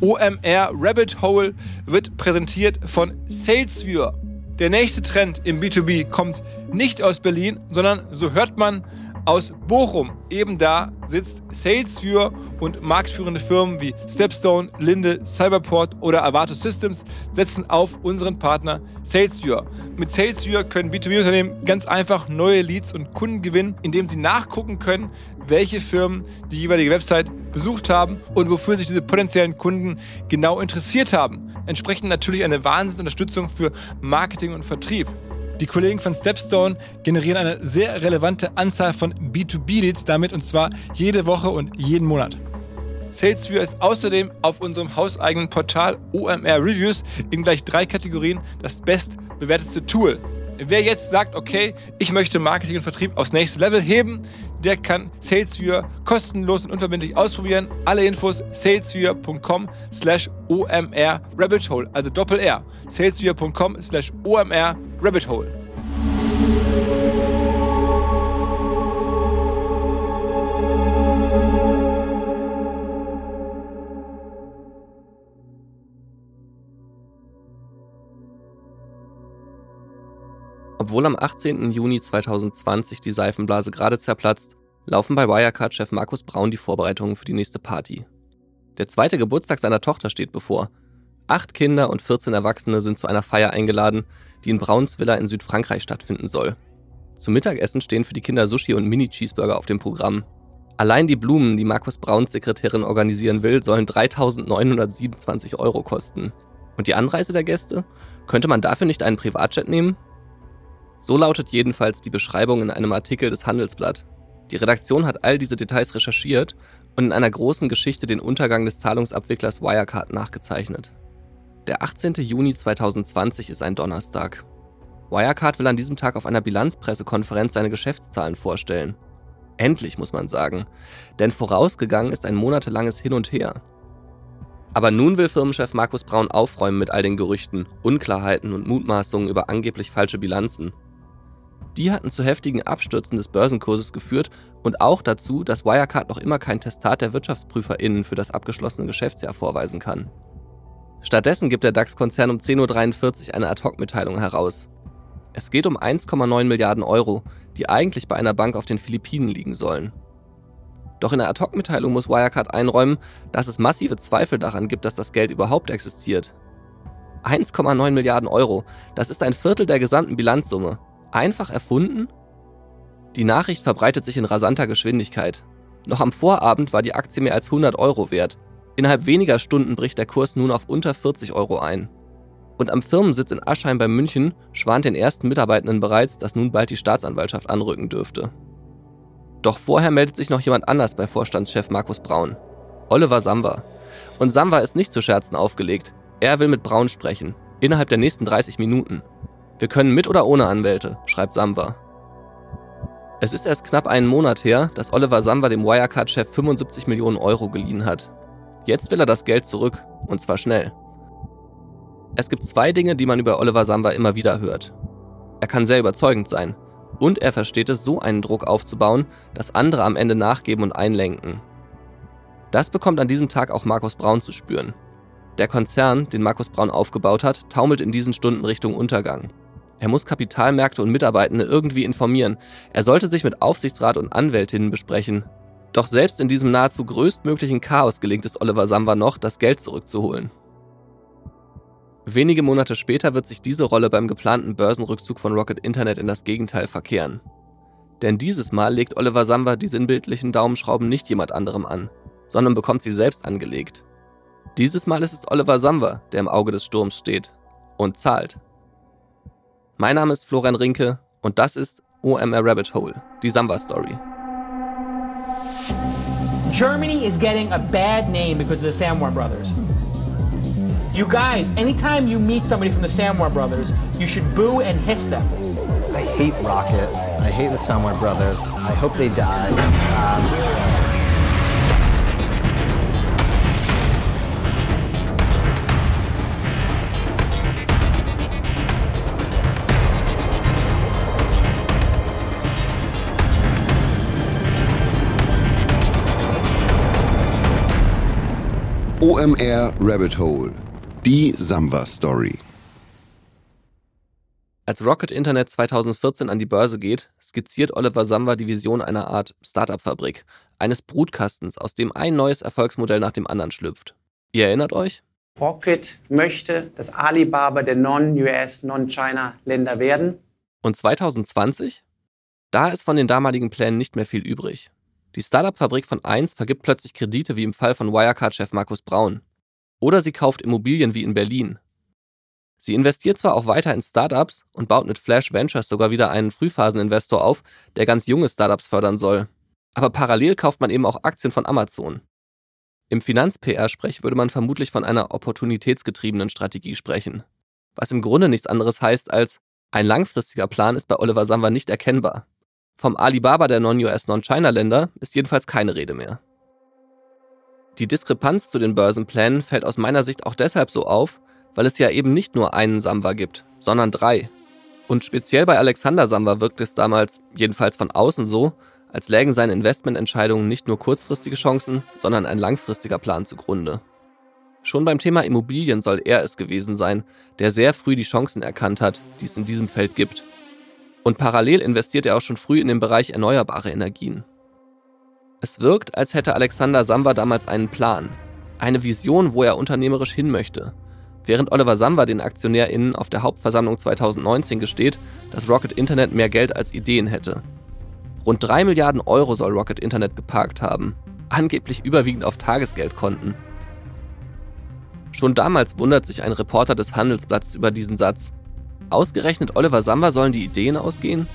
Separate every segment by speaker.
Speaker 1: OMR Rabbit Hole wird präsentiert von SalesViewer. Der nächste Trend im B2B kommt nicht aus Berlin, sondern so hört man aus Bochum. Eben da sitzt SalesViewer und marktführende Firmen wie Stepstone, Linde, Cyberport oder Avato Systems setzen auf unseren Partner SalesViewer. Mit SalesViewer können B2B-Unternehmen ganz einfach neue Leads und Kunden gewinnen, indem sie nachgucken können, welche Firmen die jeweilige Website besucht haben und wofür sich diese potenziellen Kunden genau interessiert haben. Entsprechend natürlich eine Wahnsinnsunterstützung für Marketing und Vertrieb. Die Kollegen von Stepstone generieren eine sehr relevante Anzahl von B2B-Leads damit und zwar jede Woche und jeden Monat. SalesViewer ist außerdem auf unserem hauseigenen Portal OMR Reviews in gleich drei Kategorien das bestbewertetste Tool. Wer jetzt sagt, okay, ich möchte Marketing und Vertrieb aufs nächste Level heben, der kann SalesViewer kostenlos und unverbindlich ausprobieren. Alle Infos salesviewer.com slash omr rabbit hole, also Doppel R. salesviewer.com slash omr rabbit hole.
Speaker 2: Obwohl am 18. Juni 2020 die Seifenblase gerade zerplatzt, laufen bei Wirecard-Chef Markus Braun die Vorbereitungen für die nächste Party. Der zweite Geburtstag seiner Tochter steht bevor. Acht Kinder und 14 Erwachsene sind zu einer Feier eingeladen, die in Brauns Villa in Südfrankreich stattfinden soll. Zum Mittagessen stehen für die Kinder Sushi und Mini-Cheeseburger auf dem Programm. Allein die Blumen, die Markus Brauns Sekretärin organisieren will, sollen 3.927 Euro kosten. Und die Anreise der Gäste? Könnte man dafür nicht einen Privatjet nehmen? So lautet jedenfalls die Beschreibung in einem Artikel des Handelsblatt. Die Redaktion hat all diese Details recherchiert und in einer großen Geschichte den Untergang des Zahlungsabwicklers Wirecard nachgezeichnet. Der 18. Juni 2020 ist ein Donnerstag. Wirecard will an diesem Tag auf einer Bilanzpressekonferenz seine Geschäftszahlen vorstellen. Endlich, muss man sagen, denn vorausgegangen ist ein monatelanges Hin und Her. Aber nun will Firmenchef Markus Braun aufräumen mit all den Gerüchten, Unklarheiten und Mutmaßungen über angeblich falsche Bilanzen. Die hatten zu heftigen Abstürzen des Börsenkurses geführt und auch dazu, dass Wirecard noch immer kein Testat der WirtschaftsprüferInnen für das abgeschlossene Geschäftsjahr vorweisen kann. Stattdessen gibt der DAX-Konzern um 10.43 Uhr eine Ad-Hoc-Mitteilung heraus. Es geht um 1,9 Milliarden Euro, die eigentlich bei einer Bank auf den Philippinen liegen sollen. Doch in der Ad-Hoc-Mitteilung muss Wirecard einräumen, dass es massive Zweifel daran gibt, dass das Geld überhaupt existiert. 1,9 Milliarden Euro, das ist ein Viertel der gesamten Bilanzsumme einfach erfunden? Die Nachricht verbreitet sich in rasanter Geschwindigkeit. Noch am Vorabend war die Aktie mehr als 100 Euro wert. Innerhalb weniger Stunden bricht der Kurs nun auf unter 40 Euro ein. Und am Firmensitz in Aschheim bei München schwant den ersten Mitarbeitenden bereits, dass nun bald die Staatsanwaltschaft anrücken dürfte. Doch vorher meldet sich noch jemand anders bei Vorstandschef Markus Braun. Oliver Samba. Und Samba ist nicht zu Scherzen aufgelegt. Er will mit Braun sprechen. Innerhalb der nächsten 30 Minuten. Wir können mit oder ohne Anwälte, schreibt Samba. Es ist erst knapp einen Monat her, dass Oliver Samba dem Wirecard-Chef 75 Millionen Euro geliehen hat. Jetzt will er das Geld zurück, und zwar schnell. Es gibt zwei Dinge, die man über Oliver Samba immer wieder hört. Er kann sehr überzeugend sein, und er versteht es, so einen Druck aufzubauen, dass andere am Ende nachgeben und einlenken. Das bekommt an diesem Tag auch Markus Braun zu spüren. Der Konzern, den Markus Braun aufgebaut hat, taumelt in diesen Stunden Richtung Untergang. Er muss Kapitalmärkte und Mitarbeitende irgendwie informieren. Er sollte sich mit Aufsichtsrat und Anwältinnen besprechen. Doch selbst in diesem nahezu größtmöglichen Chaos gelingt es Oliver Samba noch, das Geld zurückzuholen. Wenige Monate später wird sich diese Rolle beim geplanten Börsenrückzug von Rocket Internet in das Gegenteil verkehren. Denn dieses Mal legt Oliver Samba die sinnbildlichen Daumenschrauben nicht jemand anderem an, sondern bekommt sie selbst angelegt. Dieses Mal ist es Oliver Samba, der im Auge des Sturms steht und zahlt. Mein Name ist Florian Rinke und das ist OMR Rabbit Hole, die Samba Story.
Speaker 3: Germany is getting a bad name because of the Samwar brothers. You guys, anytime you meet somebody from the Samwar brothers, you should boo and hiss them.
Speaker 4: I hate Rocket. I hate the Samwar brothers. I hope they die. Um,
Speaker 5: OMR Rabbit Hole. Die Samba Story.
Speaker 2: Als Rocket Internet 2014 an die Börse geht, skizziert Oliver Samba die Vision einer Art Startup-Fabrik, eines Brutkastens, aus dem ein neues Erfolgsmodell nach dem anderen schlüpft. Ihr erinnert euch?
Speaker 6: Rocket möchte das Alibaba der Non-US, Non-China-Länder werden.
Speaker 2: Und 2020? Da ist von den damaligen Plänen nicht mehr viel übrig. Die Startup-Fabrik von 1 vergibt plötzlich Kredite wie im Fall von Wirecard-Chef Markus Braun. Oder sie kauft Immobilien wie in Berlin. Sie investiert zwar auch weiter in Startups und baut mit Flash Ventures sogar wieder einen Frühphaseninvestor auf, der ganz junge Startups fördern soll. Aber parallel kauft man eben auch Aktien von Amazon. Im Finanz-PR-Sprech würde man vermutlich von einer opportunitätsgetriebenen Strategie sprechen. Was im Grunde nichts anderes heißt als, ein langfristiger Plan ist bei Oliver Samba nicht erkennbar. Vom Alibaba der Non-US, Non-China-Länder ist jedenfalls keine Rede mehr. Die Diskrepanz zu den Börsenplänen fällt aus meiner Sicht auch deshalb so auf, weil es ja eben nicht nur einen Samba gibt, sondern drei. Und speziell bei Alexander Samba wirkt es damals, jedenfalls von außen so, als lägen seine Investmententscheidungen nicht nur kurzfristige Chancen, sondern ein langfristiger Plan zugrunde. Schon beim Thema Immobilien soll er es gewesen sein, der sehr früh die Chancen erkannt hat, die es in diesem Feld gibt. Und parallel investiert er auch schon früh in den Bereich erneuerbare Energien. Es wirkt, als hätte Alexander Samba damals einen Plan, eine Vision, wo er unternehmerisch hin möchte – Während Oliver Samba den AktionärInnen auf der Hauptversammlung 2019 gesteht, dass Rocket Internet mehr Geld als Ideen hätte. Rund 3 Milliarden Euro soll Rocket Internet geparkt haben, angeblich überwiegend auf Tagesgeldkonten. Schon damals wundert sich ein Reporter des Handelsblatts über diesen Satz. Ausgerechnet Oliver Samba sollen die Ideen ausgehen?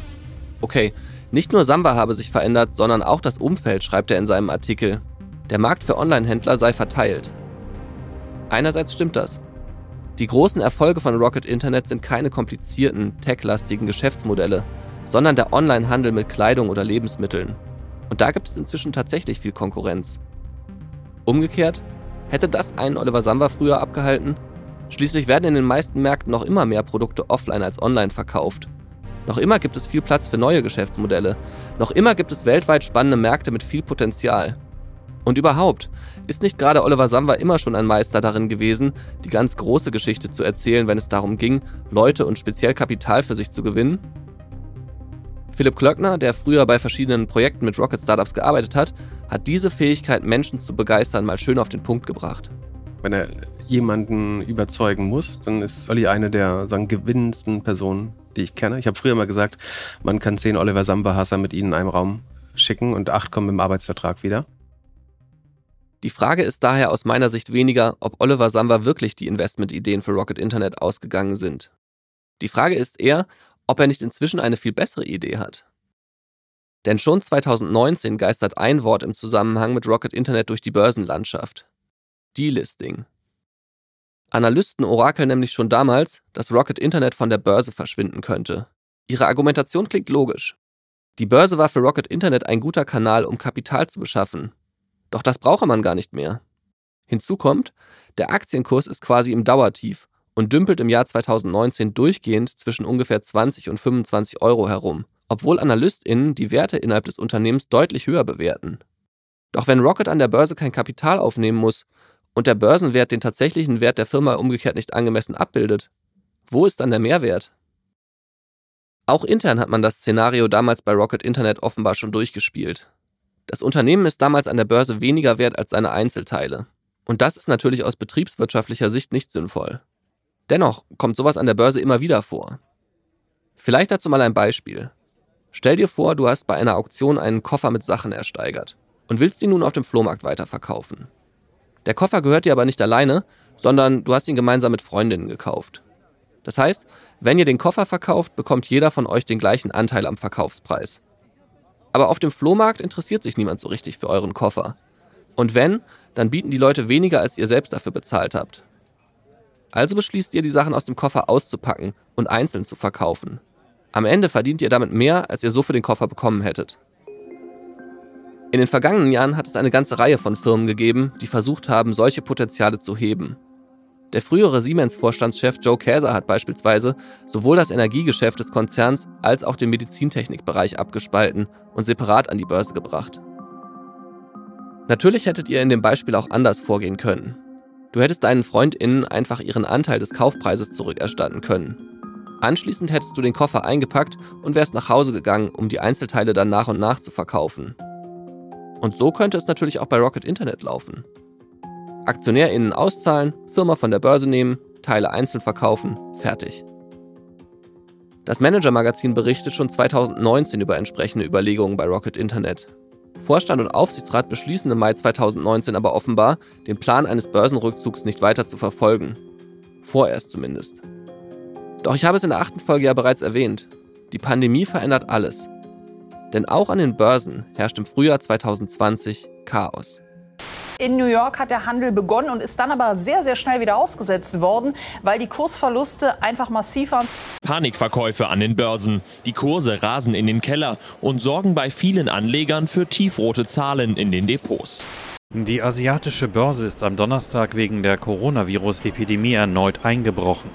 Speaker 2: Okay, nicht nur Samba habe sich verändert, sondern auch das Umfeld, schreibt er in seinem Artikel. Der Markt für Online-Händler sei verteilt. Einerseits stimmt das. Die großen Erfolge von Rocket Internet sind keine komplizierten, tech-lastigen Geschäftsmodelle, sondern der Online-Handel mit Kleidung oder Lebensmitteln. Und da gibt es inzwischen tatsächlich viel Konkurrenz. Umgekehrt, hätte das einen Oliver Samba früher abgehalten? Schließlich werden in den meisten Märkten noch immer mehr Produkte offline als online verkauft. Noch immer gibt es viel Platz für neue Geschäftsmodelle. Noch immer gibt es weltweit spannende Märkte mit viel Potenzial. Und überhaupt, ist nicht gerade Oliver Samba immer schon ein Meister darin gewesen, die ganz große Geschichte zu erzählen, wenn es darum ging, Leute und speziell Kapital für sich zu gewinnen? Philipp Klöckner, der früher bei verschiedenen Projekten mit Rocket Startups gearbeitet hat, hat diese Fähigkeit, Menschen zu begeistern, mal schön auf den Punkt gebracht.
Speaker 7: Wenn er jemanden überzeugen muss, dann ist Olli eine der sagen, gewinnendsten Personen, die ich kenne. Ich habe früher mal gesagt, man kann zehn Oliver Samba-Hasser mit ihnen in einem Raum schicken und acht kommen im Arbeitsvertrag wieder.
Speaker 2: Die Frage ist daher aus meiner Sicht weniger, ob Oliver Samba wirklich die Investmentideen für Rocket Internet ausgegangen sind. Die Frage ist eher, ob er nicht inzwischen eine viel bessere Idee hat. Denn schon 2019 geistert ein Wort im Zusammenhang mit Rocket Internet durch die Börsenlandschaft. Delisting. Analysten orakeln nämlich schon damals, dass Rocket Internet von der Börse verschwinden könnte. Ihre Argumentation klingt logisch. Die Börse war für Rocket Internet ein guter Kanal, um Kapital zu beschaffen, doch das brauche man gar nicht mehr. Hinzu kommt, der Aktienkurs ist quasi im Dauertief und dümpelt im Jahr 2019 durchgehend zwischen ungefähr 20 und 25 Euro herum, obwohl AnalystInnen die Werte innerhalb des Unternehmens deutlich höher bewerten. Doch wenn Rocket an der Börse kein Kapital aufnehmen muss und der Börsenwert den tatsächlichen Wert der Firma umgekehrt nicht angemessen abbildet, wo ist dann der Mehrwert? Auch intern hat man das Szenario damals bei Rocket Internet offenbar schon durchgespielt. Das Unternehmen ist damals an der Börse weniger wert als seine Einzelteile. Und das ist natürlich aus betriebswirtschaftlicher Sicht nicht sinnvoll. Dennoch kommt sowas an der Börse immer wieder vor. Vielleicht dazu mal ein Beispiel. Stell dir vor, du hast bei einer Auktion einen Koffer mit Sachen ersteigert und willst ihn nun auf dem Flohmarkt weiterverkaufen. Der Koffer gehört dir aber nicht alleine, sondern du hast ihn gemeinsam mit Freundinnen gekauft. Das heißt, wenn ihr den Koffer verkauft, bekommt jeder von euch den gleichen Anteil am Verkaufspreis. Aber auf dem Flohmarkt interessiert sich niemand so richtig für euren Koffer. Und wenn, dann bieten die Leute weniger, als ihr selbst dafür bezahlt habt. Also beschließt ihr, die Sachen aus dem Koffer auszupacken und einzeln zu verkaufen. Am Ende verdient ihr damit mehr, als ihr so für den Koffer bekommen hättet. In den vergangenen Jahren hat es eine ganze Reihe von Firmen gegeben, die versucht haben, solche Potenziale zu heben. Der frühere Siemens-Vorstandschef Joe Käser hat beispielsweise sowohl das Energiegeschäft des Konzerns als auch den Medizintechnikbereich abgespalten und separat an die Börse gebracht. Natürlich hättet ihr in dem Beispiel auch anders vorgehen können. Du hättest deinen FreundInnen einfach ihren Anteil des Kaufpreises zurückerstatten können. Anschließend hättest du den Koffer eingepackt und wärst nach Hause gegangen, um die Einzelteile dann nach und nach zu verkaufen. Und so könnte es natürlich auch bei Rocket Internet laufen. AktionärInnen auszahlen, Firma von der Börse nehmen, Teile einzeln verkaufen, fertig. Das Manager-Magazin berichtet schon 2019 über entsprechende Überlegungen bei Rocket Internet. Vorstand und Aufsichtsrat beschließen im Mai 2019 aber offenbar, den Plan eines Börsenrückzugs nicht weiter zu verfolgen. Vorerst zumindest. Doch ich habe es in der achten Folge ja bereits erwähnt. Die Pandemie verändert alles. Denn auch an den Börsen herrscht im Frühjahr 2020 Chaos.
Speaker 8: In New York hat der Handel begonnen und ist dann aber sehr, sehr schnell wieder ausgesetzt worden, weil die Kursverluste einfach massiv waren.
Speaker 9: Panikverkäufe an den Börsen. Die Kurse rasen in den Keller und sorgen bei vielen Anlegern für tiefrote Zahlen in den Depots.
Speaker 10: Die asiatische Börse ist am Donnerstag wegen der Coronavirus-Epidemie erneut eingebrochen.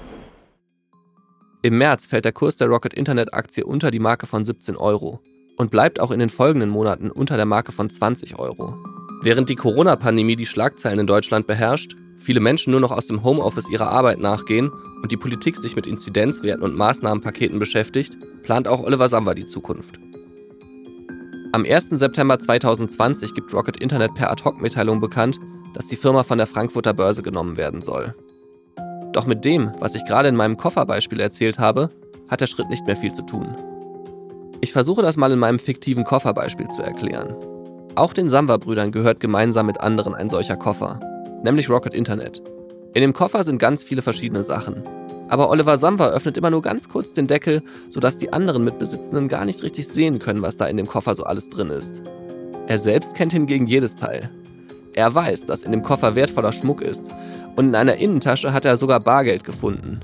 Speaker 2: Im März fällt der Kurs der Rocket Internet Aktie unter die Marke von 17 Euro und bleibt auch in den folgenden Monaten unter der Marke von 20 Euro. Während die Corona-Pandemie die Schlagzeilen in Deutschland beherrscht, viele Menschen nur noch aus dem Homeoffice ihrer Arbeit nachgehen und die Politik sich mit Inzidenzwerten und Maßnahmenpaketen beschäftigt, plant auch Oliver Samba die Zukunft. Am 1. September 2020 gibt Rocket Internet per Ad-Hoc-Mitteilung bekannt, dass die Firma von der Frankfurter Börse genommen werden soll. Doch mit dem, was ich gerade in meinem Kofferbeispiel erzählt habe, hat der Schritt nicht mehr viel zu tun. Ich versuche das mal in meinem fiktiven Kofferbeispiel zu erklären. Auch den Samwa-Brüdern gehört gemeinsam mit anderen ein solcher Koffer, nämlich Rocket Internet. In dem Koffer sind ganz viele verschiedene Sachen. Aber Oliver Samwa öffnet immer nur ganz kurz den Deckel, sodass die anderen Mitbesitzenden gar nicht richtig sehen können, was da in dem Koffer so alles drin ist. Er selbst kennt hingegen jedes Teil. Er weiß, dass in dem Koffer wertvoller Schmuck ist und in einer Innentasche hat er sogar Bargeld gefunden.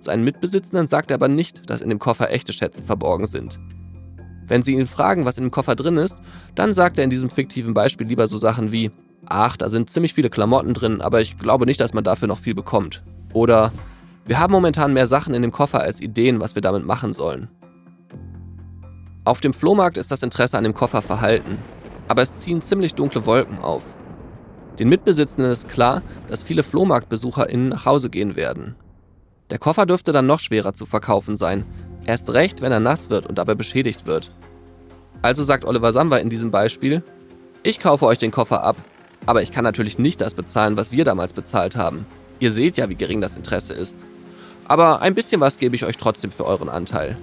Speaker 2: Seinen Mitbesitzenden sagt er aber nicht, dass in dem Koffer echte Schätze verborgen sind. Wenn sie ihn fragen, was in dem Koffer drin ist, dann sagt er in diesem fiktiven Beispiel lieber so Sachen wie, ach, da sind ziemlich viele Klamotten drin, aber ich glaube nicht, dass man dafür noch viel bekommt. Oder, wir haben momentan mehr Sachen in dem Koffer als Ideen, was wir damit machen sollen. Auf dem Flohmarkt ist das Interesse an dem Koffer verhalten, aber es ziehen ziemlich dunkle Wolken auf. Den Mitbesitzenden ist klar, dass viele FlohmarktbesucherInnen nach Hause gehen werden. Der Koffer dürfte dann noch schwerer zu verkaufen sein, Erst recht, wenn er nass wird und dabei beschädigt wird. Also sagt Oliver Samba in diesem Beispiel, ich kaufe euch den Koffer ab, aber ich kann natürlich nicht das bezahlen, was wir damals bezahlt haben. Ihr seht ja, wie gering das Interesse ist. Aber ein bisschen was gebe ich euch trotzdem für euren Anteil.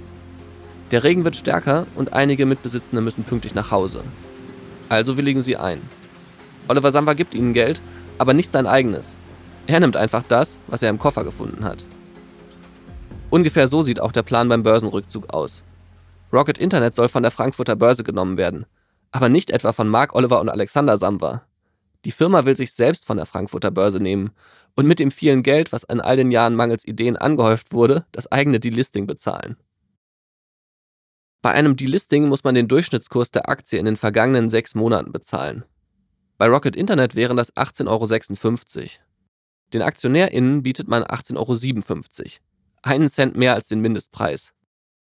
Speaker 2: Der Regen wird stärker und einige Mitbesitzende müssen pünktlich nach Hause. Also willigen sie ein. Oliver Samba gibt ihnen Geld, aber nicht sein eigenes. Er nimmt einfach das, was er im Koffer gefunden hat. Ungefähr so sieht auch der Plan beim Börsenrückzug aus. Rocket Internet soll von der Frankfurter Börse genommen werden, aber nicht etwa von Mark Oliver und Alexander Samwer. Die Firma will sich selbst von der Frankfurter Börse nehmen und mit dem vielen Geld, was in all den Jahren mangels Ideen angehäuft wurde, das eigene Delisting bezahlen. Bei einem Delisting muss man den Durchschnittskurs der Aktie in den vergangenen sechs Monaten bezahlen. Bei Rocket Internet wären das 18,56 Euro. Den AktionärInnen bietet man 18,57 Euro einen Cent mehr als den Mindestpreis.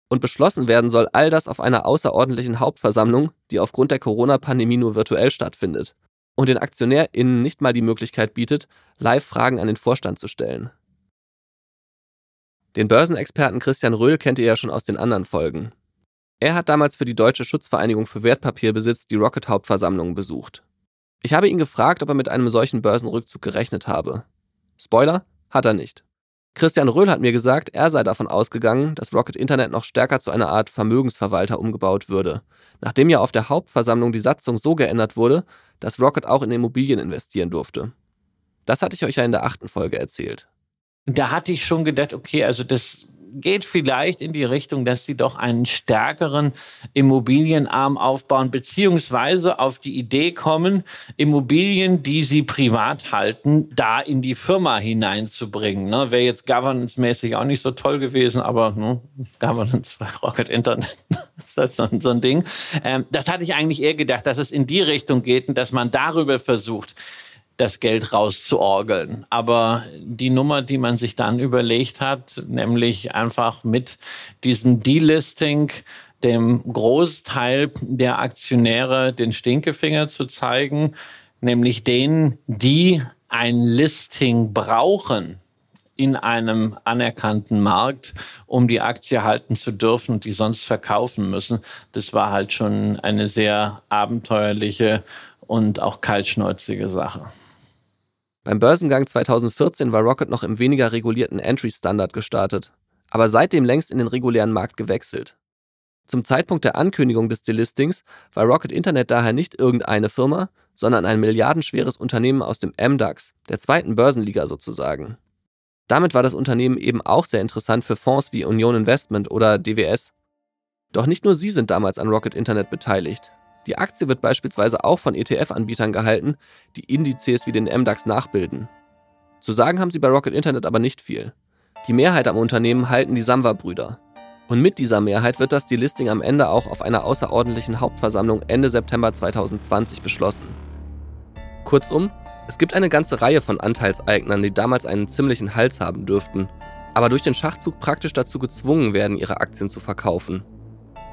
Speaker 2: Und beschlossen werden soll all das auf einer außerordentlichen Hauptversammlung, die aufgrund der Corona-Pandemie nur virtuell stattfindet und den AktionärInnen nicht mal die Möglichkeit bietet, live Fragen an den Vorstand zu stellen. Den Börsenexperten Christian Röhl kennt ihr ja schon aus den anderen Folgen. Er hat damals für die Deutsche Schutzvereinigung für Wertpapierbesitz die Rocket-Hauptversammlung besucht. Ich habe ihn gefragt, ob er mit einem solchen Börsenrückzug gerechnet habe. Spoiler, hat er nicht. Christian Röhl hat mir gesagt, er sei davon ausgegangen, dass Rocket Internet noch stärker zu einer Art Vermögensverwalter umgebaut würde, nachdem ja auf der Hauptversammlung die Satzung so geändert wurde, dass Rocket auch in Immobilien investieren durfte. Das hatte ich euch ja in der achten Folge erzählt.
Speaker 11: Da hatte ich schon gedacht, okay, also das geht vielleicht in die Richtung, dass sie doch einen stärkeren Immobilienarm aufbauen, beziehungsweise auf die Idee kommen, Immobilien, die sie privat halten, da in die Firma hineinzubringen. Ne? Wäre jetzt governance-mäßig auch nicht so toll gewesen, aber ne, Governance bei Rocket Internet ist halt so, so ein Ding. Ähm, das hatte ich eigentlich eher gedacht, dass es in die Richtung geht und dass man darüber versucht, das Geld rauszuorgeln. Aber die Nummer, die man sich dann überlegt hat, nämlich einfach mit diesem Delisting dem Großteil der Aktionäre den Stinkefinger zu zeigen, nämlich denen, die ein Listing brauchen in einem anerkannten Markt, um die Aktie halten zu dürfen und die sonst verkaufen müssen. Das war halt schon eine sehr abenteuerliche und auch kaltschnäuzige Sache.
Speaker 2: Beim Börsengang 2014 war Rocket noch im weniger regulierten Entry-Standard gestartet, aber seitdem längst in den regulären Markt gewechselt. Zum Zeitpunkt der Ankündigung des Delistings war Rocket Internet daher nicht irgendeine Firma, sondern ein milliardenschweres Unternehmen aus dem MDAX, der zweiten Börsenliga sozusagen. Damit war das Unternehmen eben auch sehr interessant für Fonds wie Union Investment oder DWS. Doch nicht nur sie sind damals an Rocket Internet beteiligt. Die Aktie wird beispielsweise auch von ETF-Anbietern gehalten, die Indizes wie den MDAX nachbilden. Zu sagen haben sie bei Rocket Internet aber nicht viel. Die Mehrheit am Unternehmen halten die Samwa-Brüder. Und mit dieser Mehrheit wird das Delisting am Ende auch auf einer außerordentlichen Hauptversammlung Ende September 2020 beschlossen. Kurzum, es gibt eine ganze Reihe von Anteilseignern, die damals einen ziemlichen Hals haben dürften, aber durch den Schachzug praktisch dazu gezwungen werden, ihre Aktien zu verkaufen.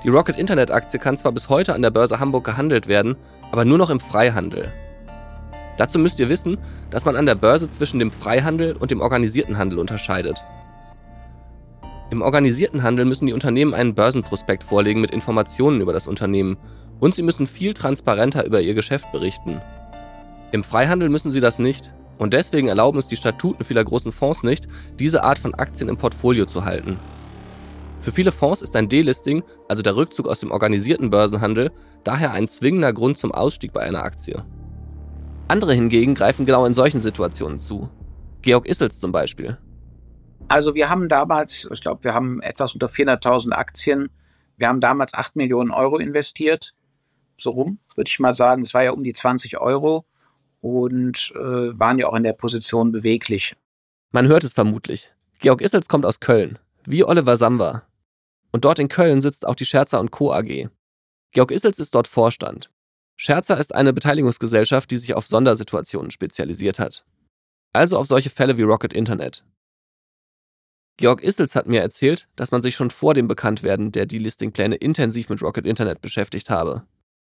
Speaker 2: Die Rocket Internet Aktie kann zwar bis heute an der Börse Hamburg gehandelt werden, aber nur noch im Freihandel. Dazu müsst ihr wissen, dass man an der Börse zwischen dem Freihandel und dem organisierten Handel unterscheidet. Im organisierten Handel müssen die Unternehmen einen Börsenprospekt vorlegen mit Informationen über das Unternehmen und sie müssen viel transparenter über ihr Geschäft berichten. Im Freihandel müssen sie das nicht und deswegen erlauben es die Statuten vieler großen Fonds nicht, diese Art von Aktien im Portfolio zu halten. Für viele Fonds ist ein Delisting, also der Rückzug aus dem organisierten Börsenhandel, daher ein zwingender Grund zum Ausstieg bei einer Aktie. Andere hingegen greifen genau in solchen Situationen zu. Georg Issels zum Beispiel.
Speaker 12: Also wir haben damals, ich glaube, wir haben etwas unter 400.000 Aktien. Wir haben damals 8 Millionen Euro investiert. So rum, würde ich mal sagen. Es war ja um die 20 Euro und äh, waren ja auch in der Position beweglich.
Speaker 2: Man hört es vermutlich. Georg Issels kommt aus Köln, wie Oliver Samba. Und dort in Köln sitzt auch die Scherzer Co. AG. Georg Issels ist dort Vorstand. Scherzer ist eine Beteiligungsgesellschaft, die sich auf Sondersituationen spezialisiert hat. Also auf solche Fälle wie Rocket Internet. Georg Issels hat mir erzählt, dass man sich schon vor dem Bekanntwerden der Delisting-Pläne intensiv mit Rocket Internet beschäftigt habe.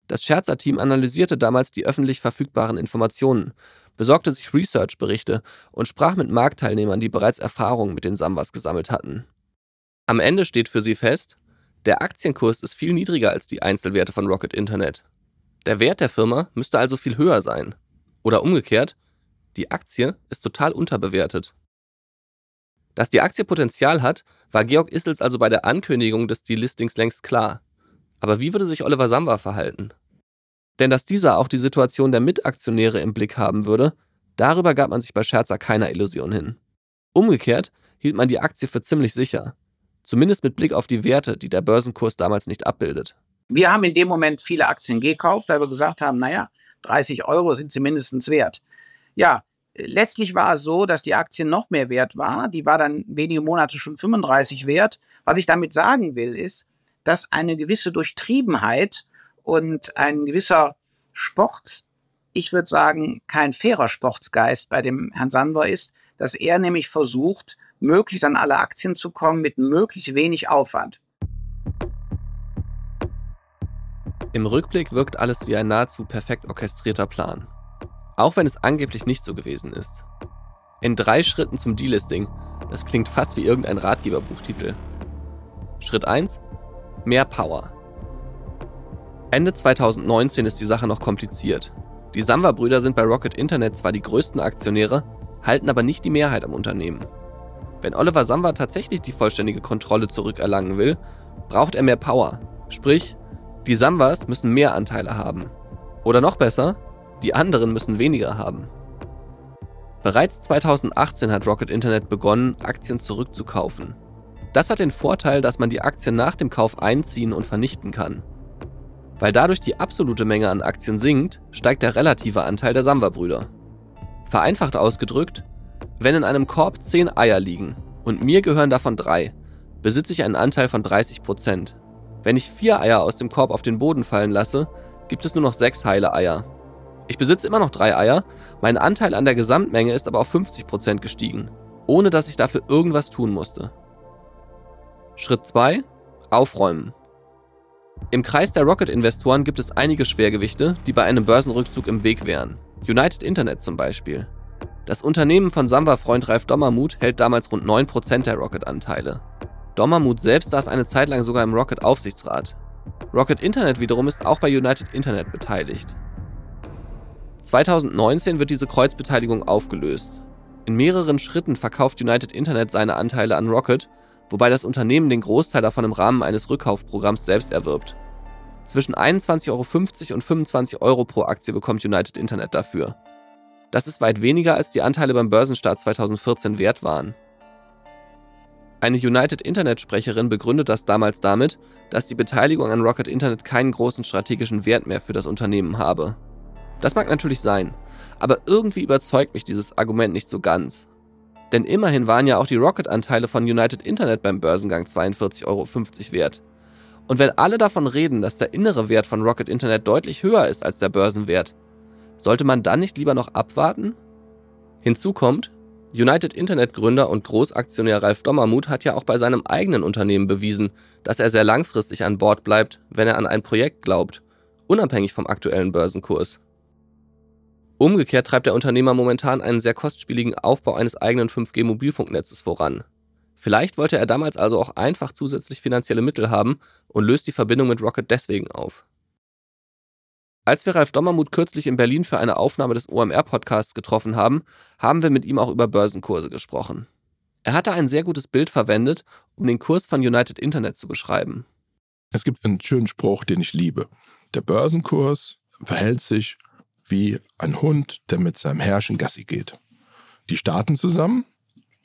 Speaker 2: Das Scherzer-Team analysierte damals die öffentlich verfügbaren Informationen, besorgte sich Research-Berichte und sprach mit Marktteilnehmern, die bereits Erfahrungen mit den Sambas gesammelt hatten. Am Ende steht für sie fest, der Aktienkurs ist viel niedriger als die Einzelwerte von Rocket Internet. Der Wert der Firma müsste also viel höher sein. Oder umgekehrt, die Aktie ist total unterbewertet. Dass die Aktie Potenzial hat, war Georg Issels also bei der Ankündigung des Delistings längst klar. Aber wie würde sich Oliver Samba verhalten? Denn dass dieser auch die Situation der Mitaktionäre im Blick haben würde, darüber gab man sich bei Scherzer keiner Illusion hin. Umgekehrt hielt man die Aktie für ziemlich sicher. Zumindest mit Blick auf die Werte, die der Börsenkurs damals nicht abbildet.
Speaker 12: Wir haben in dem Moment viele Aktien gekauft, weil wir gesagt haben, naja, 30 Euro sind sie mindestens wert. Ja, letztlich war es so, dass die Aktie noch mehr wert war. Die war dann wenige Monate schon 35 wert. Was ich damit sagen will, ist, dass eine gewisse Durchtriebenheit und ein gewisser Sport, ich würde sagen, kein fairer Sportsgeist bei dem Herrn Sandor ist, dass er nämlich versucht, möglichst an alle Aktien zu kommen mit möglichst wenig Aufwand.
Speaker 2: Im Rückblick wirkt alles wie ein nahezu perfekt orchestrierter Plan. Auch wenn es angeblich nicht so gewesen ist. In drei Schritten zum Delisting, das klingt fast wie irgendein Ratgeberbuchtitel. Schritt 1. Mehr Power. Ende 2019 ist die Sache noch kompliziert. Die Samwa-Brüder sind bei Rocket Internet zwar die größten Aktionäre, halten aber nicht die Mehrheit am Unternehmen. Wenn Oliver Samwa tatsächlich die vollständige Kontrolle zurückerlangen will, braucht er mehr Power. Sprich, die Samwas müssen mehr Anteile haben. Oder noch besser, die anderen müssen weniger haben. Bereits 2018 hat Rocket Internet begonnen, Aktien zurückzukaufen. Das hat den Vorteil, dass man die Aktien nach dem Kauf einziehen und vernichten kann. Weil dadurch die absolute Menge an Aktien sinkt, steigt der relative Anteil der Samba-Brüder. Vereinfacht ausgedrückt, wenn in einem Korb 10 Eier liegen und mir gehören davon 3, besitze ich einen Anteil von 30%. Wenn ich 4 Eier aus dem Korb auf den Boden fallen lasse, gibt es nur noch 6 heile Eier. Ich besitze immer noch drei Eier, mein Anteil an der Gesamtmenge ist aber auf 50% gestiegen, ohne dass ich dafür irgendwas tun musste. Schritt 2. Aufräumen. Im Kreis der Rocket-Investoren gibt es einige Schwergewichte, die bei einem Börsenrückzug im Weg wären. United Internet zum Beispiel. Das Unternehmen von Samba-Freund Ralf Dommermuth hält damals rund 9% der Rocket-Anteile. Dommermuth selbst saß eine Zeit lang sogar im Rocket-Aufsichtsrat. Rocket Internet wiederum ist auch bei United Internet beteiligt. 2019 wird diese Kreuzbeteiligung aufgelöst. In mehreren Schritten verkauft United Internet seine Anteile an Rocket, wobei das Unternehmen den Großteil davon im Rahmen eines Rückkaufprogramms selbst erwirbt. Zwischen 21,50 Euro und 25 Euro pro Aktie bekommt United Internet dafür. Das ist weit weniger, als die Anteile beim Börsenstart 2014 wert waren. Eine United Internet-Sprecherin begründet das damals damit, dass die Beteiligung an Rocket Internet keinen großen strategischen Wert mehr für das Unternehmen habe. Das mag natürlich sein, aber irgendwie überzeugt mich dieses Argument nicht so ganz. Denn immerhin waren ja auch die Rocket-Anteile von United Internet beim Börsengang 42,50 Euro wert. Und wenn alle davon reden, dass der innere Wert von Rocket Internet deutlich höher ist als der Börsenwert, sollte man dann nicht lieber noch abwarten? Hinzu kommt, United Internet Gründer und Großaktionär Ralf Dommermuth hat ja auch bei seinem eigenen Unternehmen bewiesen, dass er sehr langfristig an Bord bleibt, wenn er an ein Projekt glaubt, unabhängig vom aktuellen Börsenkurs. Umgekehrt treibt der Unternehmer momentan einen sehr kostspieligen Aufbau eines eigenen 5G-Mobilfunknetzes voran. Vielleicht wollte er damals also auch einfach zusätzlich finanzielle Mittel haben und löst die Verbindung mit Rocket deswegen auf. Als wir Ralf Dommermuth kürzlich in Berlin für eine Aufnahme des OMR-Podcasts getroffen haben, haben wir mit ihm auch über Börsenkurse gesprochen. Er hatte ein sehr gutes Bild verwendet, um den Kurs von United Internet zu beschreiben.
Speaker 13: Es gibt einen schönen Spruch, den ich liebe. Der Börsenkurs verhält sich wie ein Hund, der mit seinem Herrchen Gassi geht. Die starten zusammen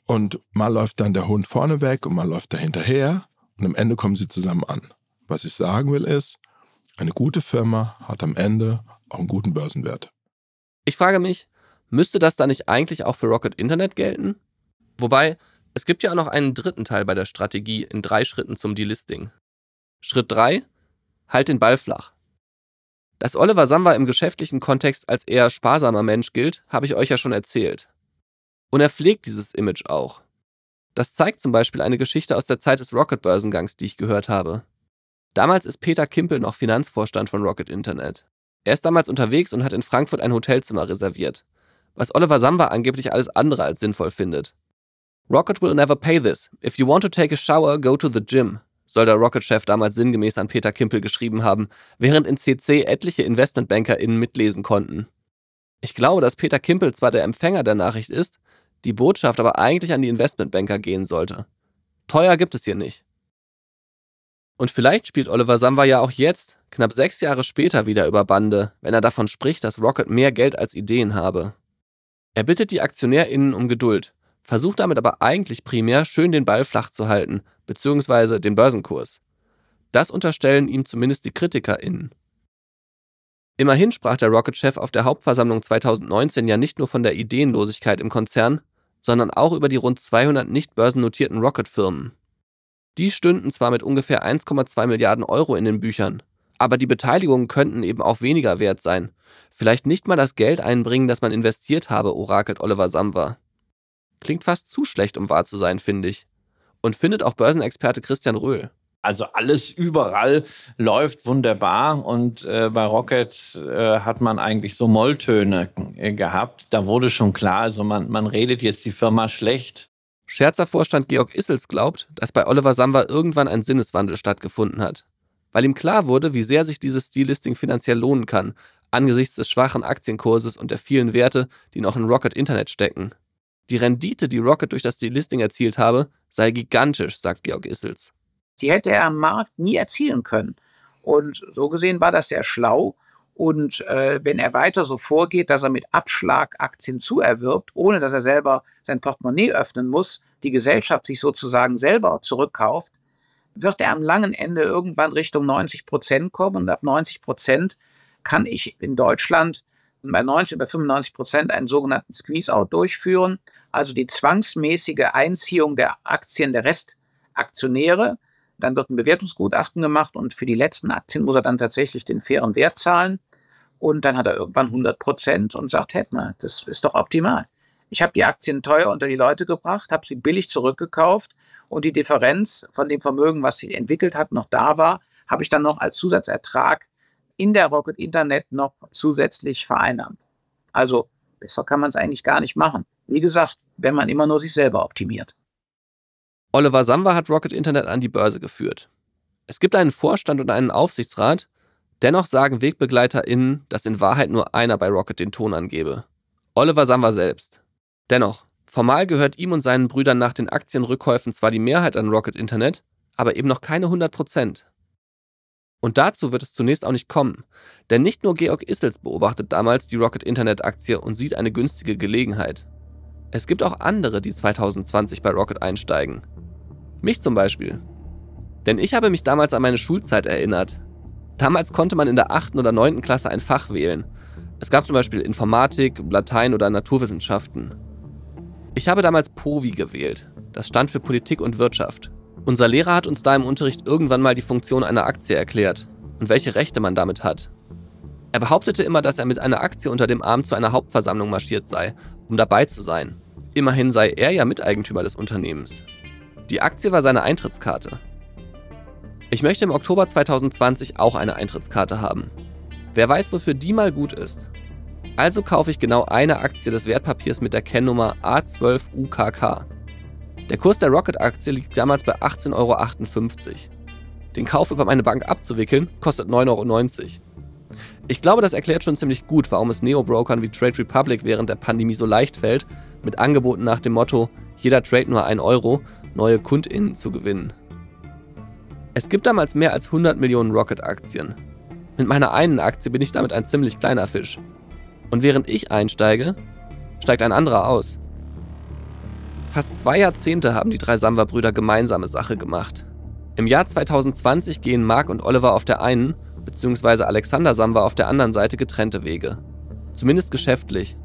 Speaker 13: und mal läuft dann der Hund vorne weg und mal läuft er hinterher und am Ende kommen sie zusammen an. Was ich sagen will ist, eine gute Firma hat am Ende auch einen guten Börsenwert.
Speaker 2: Ich frage mich, müsste das dann nicht eigentlich auch für Rocket Internet gelten? Wobei, es gibt ja auch noch einen dritten Teil bei der Strategie in drei Schritten zum Delisting. Schritt 3, halt den Ball flach. Dass Oliver Samba im geschäftlichen Kontext als eher sparsamer Mensch gilt, habe ich euch ja schon erzählt. Und er pflegt dieses Image auch. Das zeigt zum Beispiel eine Geschichte aus der Zeit des Rocket-Börsengangs, die ich gehört habe. Damals ist Peter Kimpel noch Finanzvorstand von Rocket Internet. Er ist damals unterwegs und hat in Frankfurt ein Hotelzimmer reserviert, was Oliver Samba angeblich alles andere als sinnvoll findet. Rocket will never pay this. If you want to take a shower, go to the gym, soll der Rocket-Chef damals sinngemäß an Peter Kimpel geschrieben haben, während in CC etliche InvestmentbankerInnen mitlesen konnten. Ich glaube, dass Peter Kimpel zwar der Empfänger der Nachricht ist, die Botschaft aber eigentlich an die Investmentbanker gehen sollte. Teuer gibt es hier nicht. Und vielleicht spielt Oliver Samba ja auch jetzt, knapp sechs Jahre später, wieder über Bande, wenn er davon spricht, dass Rocket mehr Geld als Ideen habe. Er bittet die AktionärInnen um Geduld, versucht damit aber eigentlich primär schön den Ball flach zu halten, beziehungsweise den Börsenkurs. Das unterstellen ihm zumindest die KritikerInnen. Immerhin sprach der Rocket-Chef auf der Hauptversammlung 2019 ja nicht nur von der Ideenlosigkeit im Konzern, sondern auch über die rund 200 nicht börsennotierten Rocket-Firmen. Die stünden zwar mit ungefähr 1,2 Milliarden Euro in den Büchern, aber die Beteiligungen könnten eben auch weniger wert sein. Vielleicht nicht mal das Geld einbringen, das man investiert habe, orakelt Oliver Samwer. Klingt fast zu schlecht, um wahr zu sein, finde ich. Und findet auch Börsenexperte Christian Röhl.
Speaker 11: Also alles überall läuft wunderbar und äh, bei Rocket äh, hat man eigentlich so Molltöne äh, gehabt. Da wurde schon klar, also man, man redet jetzt die Firma schlecht.
Speaker 2: Scherzer Vorstand Georg Issels glaubt, dass bei Oliver Samba irgendwann ein Sinneswandel stattgefunden hat. Weil ihm klar wurde, wie sehr sich dieses Delisting finanziell lohnen kann, angesichts des schwachen Aktienkurses und der vielen Werte, die noch in Rocket Internet stecken. Die Rendite, die Rocket durch das Delisting erzielt habe, sei gigantisch, sagt Georg Issels.
Speaker 12: Die hätte er am Markt nie erzielen können. Und so gesehen war das sehr schlau. Und äh, wenn er weiter so vorgeht, dass er mit Abschlag Aktien zuerwirbt, ohne dass er selber sein Portemonnaie öffnen muss, die Gesellschaft sich sozusagen selber zurückkauft, wird er am langen Ende irgendwann Richtung 90 Prozent kommen. Und ab 90 Prozent kann ich in Deutschland bei 90 oder 95 Prozent einen sogenannten Squeeze-Out durchführen, also die zwangsmäßige Einziehung der Aktien der Restaktionäre. Dann wird ein Bewertungsgutachten gemacht und für die letzten Aktien muss er dann tatsächlich den fairen Wert zahlen. Und dann hat er irgendwann 100 Prozent und sagt, hätte man, das ist doch optimal. Ich habe die Aktien teuer unter die Leute gebracht, habe sie billig zurückgekauft und die Differenz von dem Vermögen, was sie entwickelt hat, noch da war, habe ich dann noch als Zusatzertrag in der Rocket Internet noch zusätzlich vereinnahmt. Also besser kann man es eigentlich gar nicht machen. Wie gesagt, wenn man immer nur sich selber optimiert.
Speaker 2: Oliver Samba hat Rocket Internet an die Börse geführt. Es gibt einen Vorstand und einen Aufsichtsrat, dennoch sagen WegbegleiterInnen, dass in Wahrheit nur einer bei Rocket den Ton angebe. Oliver Samba selbst. Dennoch, formal gehört ihm und seinen Brüdern nach den Aktienrückkäufen zwar die Mehrheit an Rocket Internet, aber eben noch keine 100 Prozent. Und dazu wird es zunächst auch nicht kommen, denn nicht nur Georg Issels beobachtet damals die Rocket Internet Aktie und sieht eine günstige Gelegenheit. Es gibt auch andere, die 2020 bei Rocket einsteigen. Mich zum Beispiel. Denn ich habe mich damals an meine Schulzeit erinnert. Damals konnte man in der 8. oder 9. Klasse ein Fach wählen. Es gab zum Beispiel Informatik, Latein oder Naturwissenschaften. Ich habe damals POVI gewählt. Das stand für Politik und Wirtschaft. Unser Lehrer hat uns da im Unterricht irgendwann mal die Funktion einer Aktie erklärt und welche Rechte man damit hat. Er behauptete immer, dass er mit einer Aktie unter dem Arm zu einer Hauptversammlung marschiert sei, um dabei zu sein. Immerhin sei er ja Miteigentümer des Unternehmens. Die Aktie war seine Eintrittskarte. Ich möchte im Oktober 2020 auch eine Eintrittskarte haben. Wer weiß, wofür die mal gut ist. Also kaufe ich genau eine Aktie des Wertpapiers mit der Kennnummer A12UKK. Der Kurs der Rocket-Aktie liegt damals bei 18,58 Euro. Den Kauf über meine Bank abzuwickeln kostet 9,90 Euro. Ich glaube, das erklärt schon ziemlich gut, warum es Neo-Brokern wie Trade Republic während der Pandemie so leicht fällt, mit Angeboten nach dem Motto, jeder Trade nur 1 Euro, neue KundInnen zu gewinnen. Es gibt damals mehr als 100 Millionen Rocket-Aktien. Mit meiner einen Aktie bin ich damit ein ziemlich kleiner Fisch. Und während ich einsteige, steigt ein anderer aus. Fast zwei Jahrzehnte haben die drei Samba-Brüder gemeinsame Sache gemacht. Im Jahr 2020 gehen Mark und Oliver auf der einen, beziehungsweise Alexander Samba auf der anderen Seite getrennte Wege. Zumindest geschäftlich.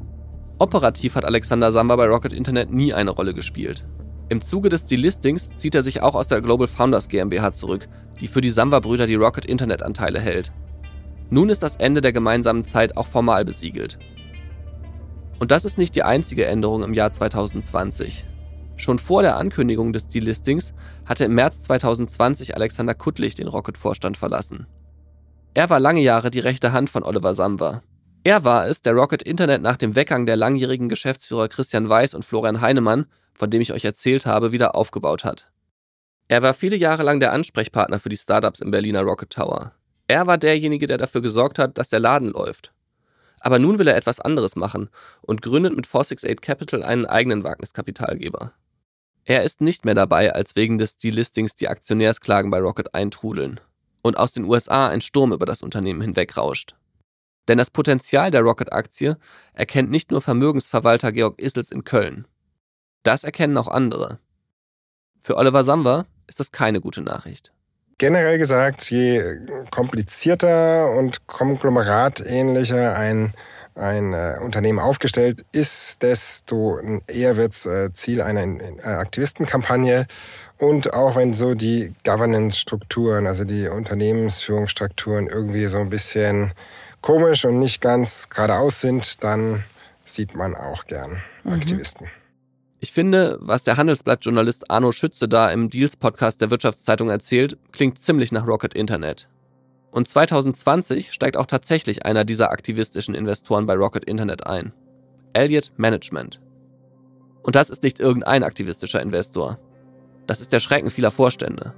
Speaker 2: Operativ hat Alexander Samba bei Rocket Internet nie eine Rolle gespielt. Im Zuge des Delistings zieht er sich auch aus der Global Founders GmbH zurück, die für die Samba-Brüder die Rocket Internet-Anteile hält. Nun ist das Ende der gemeinsamen Zeit auch formal besiegelt. Und das ist nicht die einzige Änderung im Jahr 2020. Schon vor der Ankündigung des Delistings hatte im März 2020 Alexander Kuttlich den Rocket-Vorstand verlassen. Er war lange Jahre die rechte Hand von Oliver Samba. Er war es, der Rocket Internet nach dem Weggang der langjährigen Geschäftsführer Christian Weiß und Florian Heinemann, von dem ich euch erzählt habe, wieder aufgebaut hat. Er war viele Jahre lang der Ansprechpartner für die Startups im Berliner Rocket Tower. Er war derjenige, der dafür gesorgt hat, dass der Laden läuft. Aber nun will er etwas anderes machen und gründet mit 468 Capital einen eigenen Wagniskapitalgeber. Er ist nicht mehr dabei, als wegen des Delistings die Aktionärsklagen bei Rocket eintrudeln und aus den USA ein Sturm über das Unternehmen hinwegrauscht. Denn das Potenzial der Rocket-Aktie erkennt nicht nur Vermögensverwalter Georg Issels in Köln. Das erkennen auch andere. Für Oliver Samba ist das keine gute Nachricht.
Speaker 14: Generell gesagt, je komplizierter und konglomeratähnlicher ein ein äh, Unternehmen aufgestellt ist, desto eher wird es äh, Ziel einer äh, Aktivistenkampagne. Und auch wenn so die Governance-Strukturen, also die Unternehmensführungsstrukturen irgendwie so ein bisschen komisch und nicht ganz geradeaus sind, dann sieht man auch gern mhm. Aktivisten.
Speaker 2: Ich finde, was der Handelsblatt-Journalist Arno Schütze da im Deals-Podcast der Wirtschaftszeitung erzählt, klingt ziemlich nach Rocket Internet. Und 2020 steigt auch tatsächlich einer dieser aktivistischen Investoren bei Rocket Internet ein. Elliott Management. Und das ist nicht irgendein aktivistischer Investor. Das ist der Schrecken vieler Vorstände.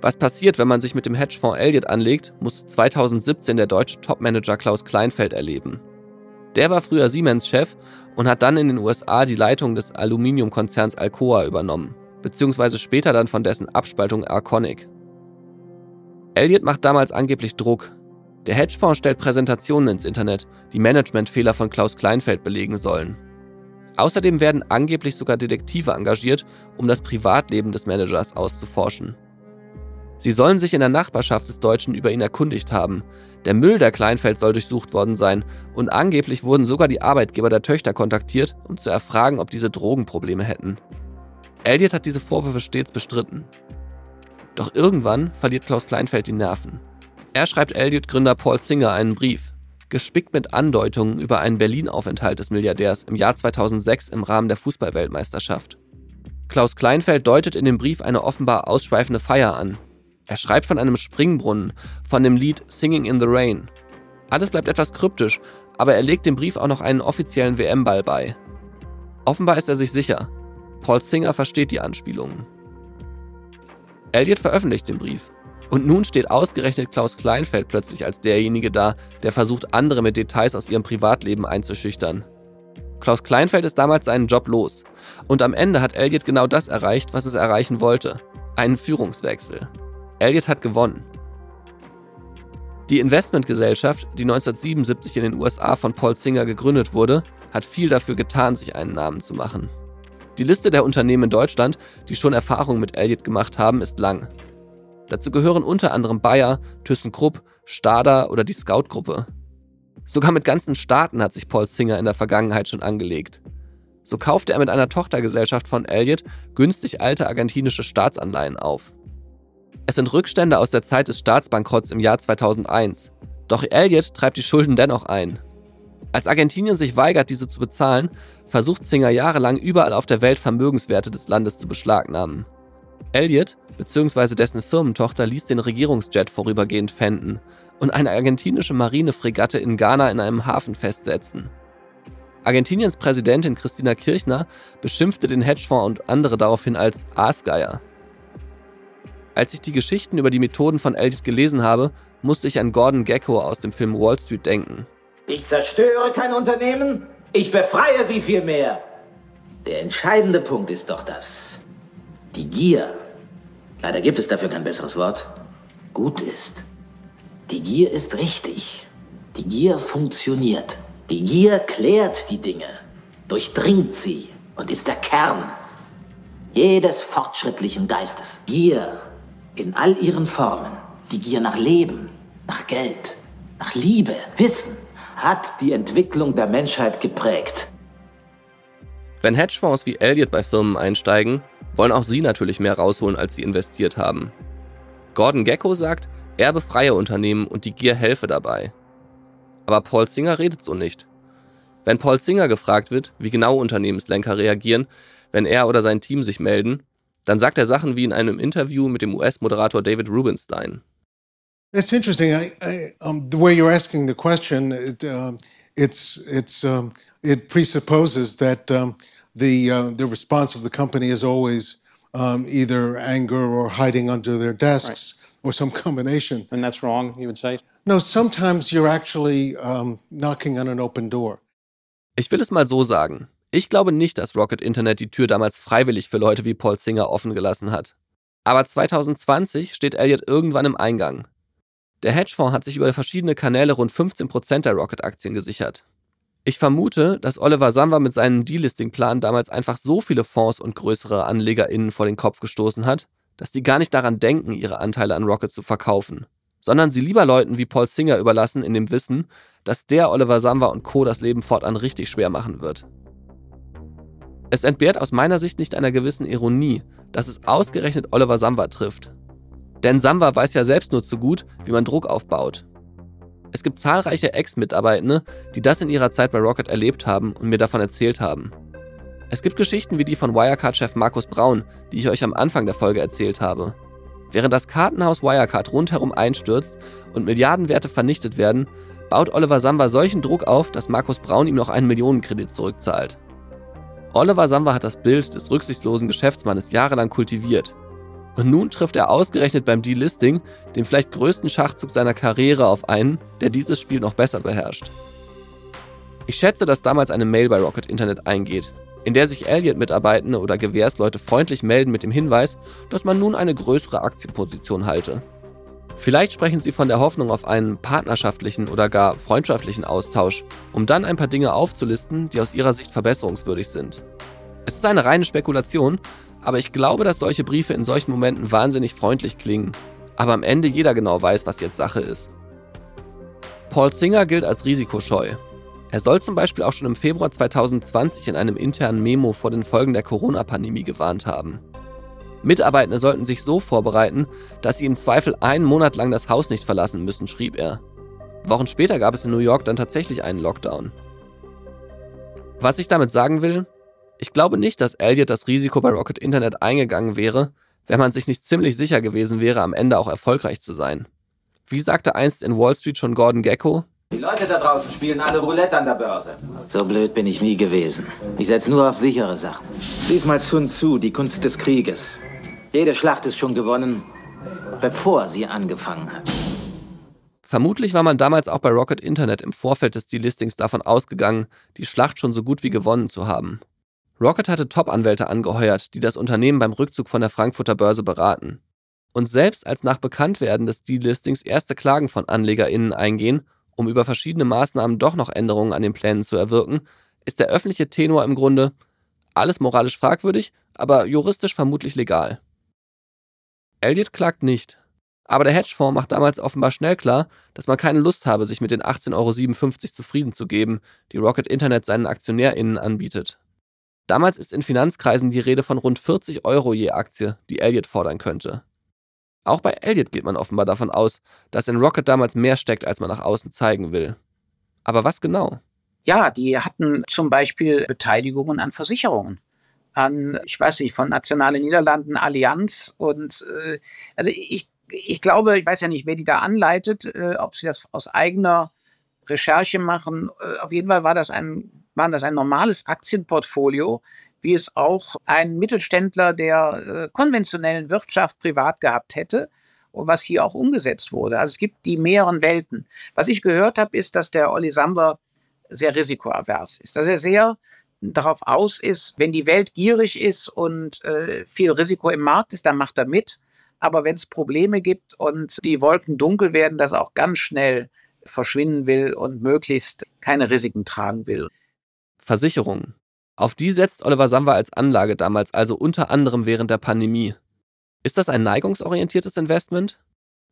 Speaker 2: Was passiert, wenn man sich mit dem Hedgefonds Elliott anlegt, musste 2017 der deutsche Topmanager Klaus Kleinfeld erleben. Der war früher Siemens-Chef und hat dann in den USA die Leitung des Aluminiumkonzerns Alcoa übernommen, beziehungsweise später dann von dessen Abspaltung Arconic. Elliot macht damals angeblich Druck. Der Hedgefonds stellt Präsentationen ins Internet, die Managementfehler von Klaus Kleinfeld belegen sollen. Außerdem werden angeblich sogar Detektive engagiert, um das Privatleben des Managers auszuforschen. Sie sollen sich in der Nachbarschaft des Deutschen über ihn erkundigt haben. Der Müll der Kleinfeld soll durchsucht worden sein und angeblich wurden sogar die Arbeitgeber der Töchter kontaktiert, um zu erfragen, ob diese Drogenprobleme hätten. Elliot hat diese Vorwürfe stets bestritten. Doch irgendwann verliert Klaus Kleinfeld die Nerven. Er schreibt Elliot-Gründer Paul Singer einen Brief, gespickt mit Andeutungen über einen Berlin-Aufenthalt des Milliardärs im Jahr 2006 im Rahmen der Fußballweltmeisterschaft. Klaus Kleinfeld deutet in dem Brief eine offenbar ausschweifende Feier an. Er schreibt von einem Springbrunnen, von dem Lied Singing in the Rain. Alles bleibt etwas kryptisch, aber er legt dem Brief auch noch einen offiziellen WM-Ball bei. Offenbar ist er sich sicher. Paul Singer versteht die Anspielungen. Elliot veröffentlicht den Brief. Und nun steht ausgerechnet Klaus Kleinfeld plötzlich als derjenige da, der versucht, andere mit Details aus ihrem Privatleben einzuschüchtern. Klaus Kleinfeld ist damals seinen Job los. Und am Ende hat Elliot genau das erreicht, was es erreichen wollte. Einen Führungswechsel. Elliot hat gewonnen. Die Investmentgesellschaft, die 1977 in den USA von Paul Singer gegründet wurde, hat viel dafür getan, sich einen Namen zu machen. Die Liste der Unternehmen in Deutschland, die schon Erfahrungen mit Elliott gemacht haben, ist lang. Dazu gehören unter anderem Bayer, ThyssenKrupp, Stada oder die Scout-Gruppe. Sogar mit ganzen Staaten hat sich Paul Singer in der Vergangenheit schon angelegt. So kaufte er mit einer Tochtergesellschaft von Elliott günstig alte argentinische Staatsanleihen auf. Es sind Rückstände aus der Zeit des Staatsbankrotts im Jahr 2001. Doch Elliott treibt die Schulden dennoch ein. Als Argentinien sich weigert, diese zu bezahlen, versucht Singer jahrelang überall auf der Welt Vermögenswerte des Landes zu beschlagnahmen. Elliot bzw. dessen Firmentochter ließ den Regierungsjet vorübergehend fänden und eine argentinische Marinefregatte in Ghana in einem Hafen festsetzen. Argentiniens Präsidentin Christina Kirchner beschimpfte den Hedgefonds und andere daraufhin als Aasgeier. Als ich die Geschichten über die Methoden von Elliot gelesen habe, musste ich an Gordon Gecko aus dem Film Wall Street denken.
Speaker 15: Ich zerstöre kein Unternehmen, ich befreie sie vielmehr. Der entscheidende Punkt ist doch das. Die Gier, leider gibt es dafür kein besseres Wort, gut ist. Die Gier ist richtig. Die Gier funktioniert. Die Gier klärt die Dinge, durchdringt sie und ist der Kern jedes fortschrittlichen Geistes. Gier in all ihren Formen. Die Gier nach Leben, nach Geld, nach Liebe, Wissen, hat die Entwicklung der Menschheit geprägt.
Speaker 2: Wenn Hedgefonds wie Elliott bei Firmen einsteigen, wollen auch sie natürlich mehr rausholen, als sie investiert haben. Gordon Gecko sagt, er befreie Unternehmen und die Gier helfe dabei. Aber Paul Singer redet so nicht. Wenn Paul Singer gefragt wird, wie genau Unternehmenslenker reagieren, wenn er oder sein Team sich melden, dann sagt er Sachen wie in einem Interview mit dem US-Moderator David Rubenstein.
Speaker 16: It's interesting. I, I, um, the way you're asking the question, it, uh, it's it's um, it presupposes that um, the uh, the response of the company is always um, either anger or hiding under their desks right. or some combination.
Speaker 17: And that's wrong. You would say.
Speaker 16: No, sometimes you're actually um, knocking on an open door.
Speaker 2: Ich will es mal so sagen. Ich glaube nicht, dass Rocket Internet die Tür damals freiwillig für Leute wie Paul Singer offen gelassen hat. Aber 2020 steht Elliot irgendwann im Eingang. Der Hedgefonds hat sich über verschiedene Kanäle rund 15% der Rocket-Aktien gesichert. Ich vermute, dass Oliver Samba mit seinem Delisting-Plan damals einfach so viele Fonds und größere AnlegerInnen vor den Kopf gestoßen hat, dass die gar nicht daran denken, ihre Anteile an Rocket zu verkaufen, sondern sie lieber Leuten wie Paul Singer überlassen, in dem Wissen, dass der Oliver Samba und Co. das Leben fortan richtig schwer machen wird. Es entbehrt aus meiner Sicht nicht einer gewissen Ironie, dass es ausgerechnet Oliver Samba trifft, denn Samba weiß ja selbst nur zu gut, wie man Druck aufbaut. Es gibt zahlreiche Ex-Mitarbeitende, die das in ihrer Zeit bei Rocket erlebt haben und mir davon erzählt haben. Es gibt Geschichten wie die von Wirecard-Chef Markus Braun, die ich euch am Anfang der Folge erzählt habe. Während das Kartenhaus Wirecard rundherum einstürzt und Milliardenwerte vernichtet werden, baut Oliver Samba solchen Druck auf, dass Markus Braun ihm noch einen Millionenkredit zurückzahlt. Oliver Samba hat das Bild des rücksichtslosen Geschäftsmannes jahrelang kultiviert und nun trifft er ausgerechnet beim Delisting den vielleicht größten Schachzug seiner Karriere auf einen, der dieses Spiel noch besser beherrscht. Ich schätze, dass damals eine Mail bei Rocket Internet eingeht, in der sich Elliott-Mitarbeitende oder Gewährsleute freundlich melden mit dem Hinweis, dass man nun eine größere Aktienposition halte. Vielleicht sprechen sie von der Hoffnung auf einen partnerschaftlichen oder gar freundschaftlichen Austausch, um dann ein paar Dinge aufzulisten, die aus ihrer Sicht verbesserungswürdig sind. Es ist eine reine Spekulation, aber ich glaube, dass solche Briefe in solchen Momenten wahnsinnig freundlich klingen. Aber am Ende jeder genau weiß, was jetzt Sache ist. Paul Singer gilt als risikoscheu. Er soll zum Beispiel auch schon im Februar 2020 in einem internen Memo vor den Folgen der Corona-Pandemie gewarnt haben. Mitarbeitende sollten sich so vorbereiten, dass sie im Zweifel einen Monat lang das Haus nicht verlassen müssen, schrieb er. Wochen später gab es in New York dann tatsächlich einen Lockdown. Was ich damit sagen will, ich glaube nicht, dass Elliot das Risiko bei Rocket Internet eingegangen wäre, wenn man sich nicht ziemlich sicher gewesen wäre, am Ende auch erfolgreich zu sein. Wie sagte einst in Wall Street schon Gordon Gecko,
Speaker 15: Die Leute da draußen spielen alle Roulette an der Börse. So blöd bin ich nie gewesen. Ich setze nur auf sichere Sachen. Lies mal Sun Tzu, die Kunst des Krieges. Jede Schlacht ist schon gewonnen, bevor sie angefangen hat.
Speaker 2: Vermutlich war man damals auch bei Rocket Internet im Vorfeld des Delistings davon ausgegangen, die Schlacht schon so gut wie gewonnen zu haben. Rocket hatte Top-Anwälte angeheuert, die das Unternehmen beim Rückzug von der Frankfurter Börse beraten. Und selbst als nach Bekanntwerden des Delistings erste Klagen von AnlegerInnen eingehen, um über verschiedene Maßnahmen doch noch Änderungen an den Plänen zu erwirken, ist der öffentliche Tenor im Grunde alles moralisch fragwürdig, aber juristisch vermutlich legal. Elliot klagt nicht. Aber der Hedgefonds macht damals offenbar schnell klar, dass man keine Lust habe, sich mit den 18,57 Euro zufrieden zu geben, die Rocket Internet seinen AktionärInnen anbietet. Damals ist in Finanzkreisen die Rede von rund 40 Euro je Aktie, die Elliot fordern könnte. Auch bei Elliott geht man offenbar davon aus, dass in Rocket damals mehr steckt, als man nach außen zeigen will. Aber was genau?
Speaker 12: Ja, die hatten zum Beispiel Beteiligungen an Versicherungen. An, ich weiß nicht, von Nationale Niederlanden, Allianz und äh, also ich, ich glaube, ich weiß ja nicht, wer die da anleitet, äh, ob sie das aus eigener Recherche machen. Äh, auf jeden Fall war das ein, waren das ein normales Aktienportfolio, wie es auch ein Mittelständler der äh, konventionellen Wirtschaft privat gehabt hätte und was hier auch umgesetzt wurde. Also es gibt die mehreren Welten. Was ich gehört habe, ist, dass der Olli Samba sehr risikoavers ist, dass er sehr darauf aus ist, wenn die Welt gierig ist und äh, viel Risiko im Markt ist, dann macht er mit. Aber wenn es Probleme gibt und die Wolken dunkel werden, dass er auch ganz schnell verschwinden will und möglichst keine Risiken tragen will.
Speaker 2: Versicherungen. Auf die setzt Oliver Samba als Anlage damals also unter anderem während der Pandemie. Ist das ein neigungsorientiertes Investment?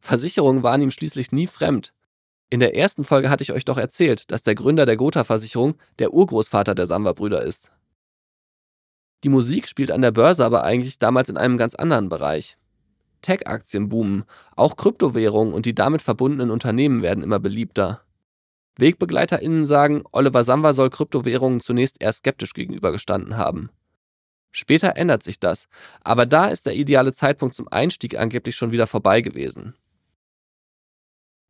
Speaker 2: Versicherungen waren ihm schließlich nie fremd. In der ersten Folge hatte ich euch doch erzählt, dass der Gründer der Gotha-Versicherung der Urgroßvater der Samba-Brüder ist. Die Musik spielt an der Börse aber eigentlich damals in einem ganz anderen Bereich. Tech-Aktien boomen, auch Kryptowährungen und die damit verbundenen Unternehmen werden immer beliebter. WegbegleiterInnen sagen, Oliver Samba soll Kryptowährungen zunächst eher skeptisch gegenübergestanden haben. Später ändert sich das, aber da ist der ideale Zeitpunkt zum Einstieg angeblich schon wieder vorbei gewesen.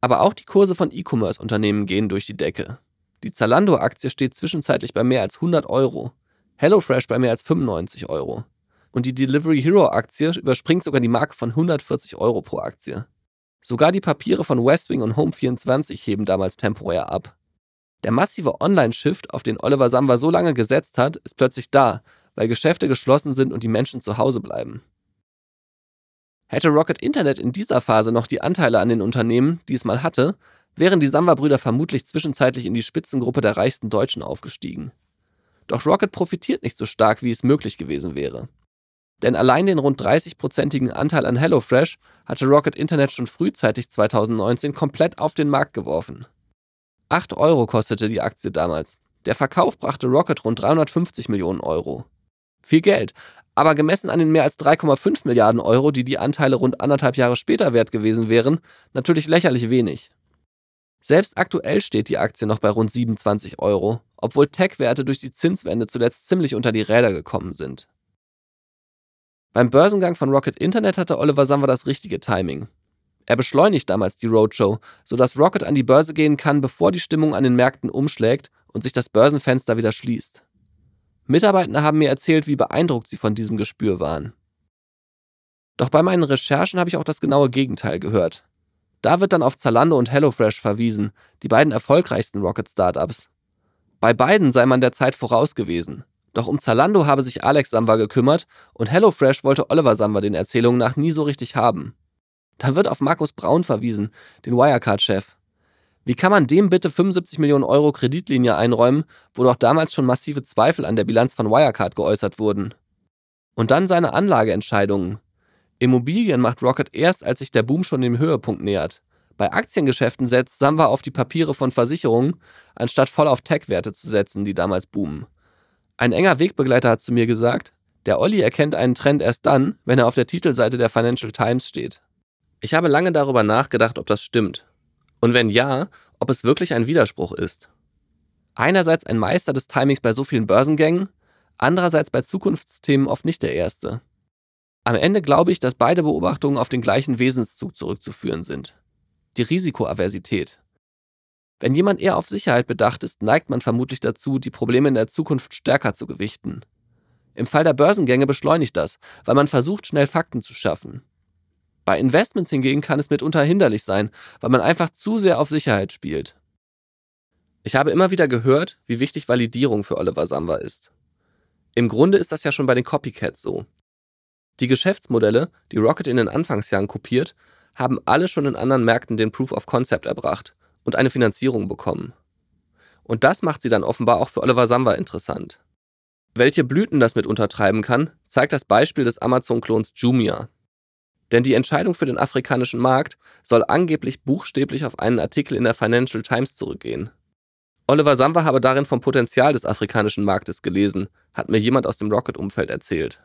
Speaker 2: Aber auch die Kurse von E-Commerce-Unternehmen gehen durch die Decke. Die Zalando-Aktie steht zwischenzeitlich bei mehr als 100 Euro, HelloFresh bei mehr als 95 Euro. Und die Delivery Hero-Aktie überspringt sogar die Marke von 140 Euro pro Aktie. Sogar die Papiere von Westwing und Home24 heben damals temporär ab. Der massive Online-Shift, auf den Oliver Samba so lange gesetzt hat, ist plötzlich da, weil Geschäfte geschlossen sind und die Menschen zu Hause bleiben. Hätte Rocket Internet in dieser Phase noch die Anteile an den Unternehmen, die es mal hatte, wären die Samba-Brüder vermutlich zwischenzeitlich in die Spitzengruppe der reichsten Deutschen aufgestiegen. Doch Rocket profitiert nicht so stark, wie es möglich gewesen wäre. Denn allein den rund 30-prozentigen Anteil an HelloFresh hatte Rocket Internet schon frühzeitig 2019 komplett auf den Markt geworfen. 8 Euro kostete die Aktie damals. Der Verkauf brachte Rocket rund 350 Millionen Euro. Viel Geld, aber gemessen an den mehr als 3,5 Milliarden Euro, die die Anteile rund anderthalb Jahre später wert gewesen wären, natürlich lächerlich wenig. Selbst aktuell steht die Aktie noch bei rund 27 Euro, obwohl Tech-Werte durch die Zinswende zuletzt ziemlich unter die Räder gekommen sind. Beim Börsengang von Rocket Internet hatte Oliver Samba das richtige Timing. Er beschleunigt damals die Roadshow, sodass Rocket an die Börse gehen kann, bevor die Stimmung an den Märkten umschlägt und sich das Börsenfenster wieder schließt. Mitarbeitende haben mir erzählt, wie beeindruckt sie von diesem Gespür waren. Doch bei meinen Recherchen habe ich auch das genaue Gegenteil gehört. Da wird dann auf Zalando und HelloFresh verwiesen, die beiden erfolgreichsten Rocket-Startups. Bei beiden sei man der Zeit voraus gewesen. Doch um Zalando habe sich Alex Samba gekümmert und HelloFresh wollte Oliver Samba den Erzählungen nach nie so richtig haben. Da wird auf Markus Braun verwiesen, den Wirecard-Chef. Wie kann man dem bitte 75 Millionen Euro Kreditlinie einräumen, wo doch damals schon massive Zweifel an der Bilanz von Wirecard geäußert wurden? Und dann seine Anlageentscheidungen. Immobilien macht Rocket erst, als sich der Boom schon dem Höhepunkt nähert. Bei Aktiengeschäften setzt Samba auf die Papiere von Versicherungen, anstatt voll auf Tech-Werte zu setzen, die damals boomen. Ein enger Wegbegleiter hat zu mir gesagt, der Olli erkennt einen Trend erst dann, wenn er auf der Titelseite der Financial Times steht. Ich habe lange darüber nachgedacht, ob das stimmt. Und wenn ja, ob es wirklich ein Widerspruch ist. Einerseits ein Meister des Timings bei so vielen Börsengängen, andererseits bei Zukunftsthemen oft nicht der erste. Am Ende glaube ich, dass beide Beobachtungen auf den gleichen Wesenszug zurückzuführen sind. Die Risikoaversität. Wenn jemand eher auf Sicherheit bedacht ist, neigt man vermutlich dazu, die Probleme in der Zukunft stärker zu gewichten. Im Fall der Börsengänge beschleunigt das, weil man versucht, schnell Fakten zu schaffen. Bei Investments hingegen kann es mitunter hinderlich sein, weil man einfach zu sehr auf Sicherheit spielt. Ich habe immer wieder gehört, wie wichtig Validierung für Oliver Samba ist. Im Grunde ist das ja schon bei den Copycats so. Die Geschäftsmodelle, die Rocket in den Anfangsjahren kopiert, haben alle schon in anderen Märkten den Proof of Concept erbracht und eine Finanzierung bekommen. Und das macht sie dann offenbar auch für Oliver Samba interessant. Welche Blüten das mit untertreiben kann, zeigt das Beispiel des Amazon-Klons Jumia. Denn die Entscheidung für den afrikanischen Markt soll angeblich buchstäblich auf einen Artikel in der Financial Times zurückgehen. Oliver Samba habe darin vom Potenzial des afrikanischen Marktes gelesen, hat mir jemand aus dem Rocket-Umfeld erzählt.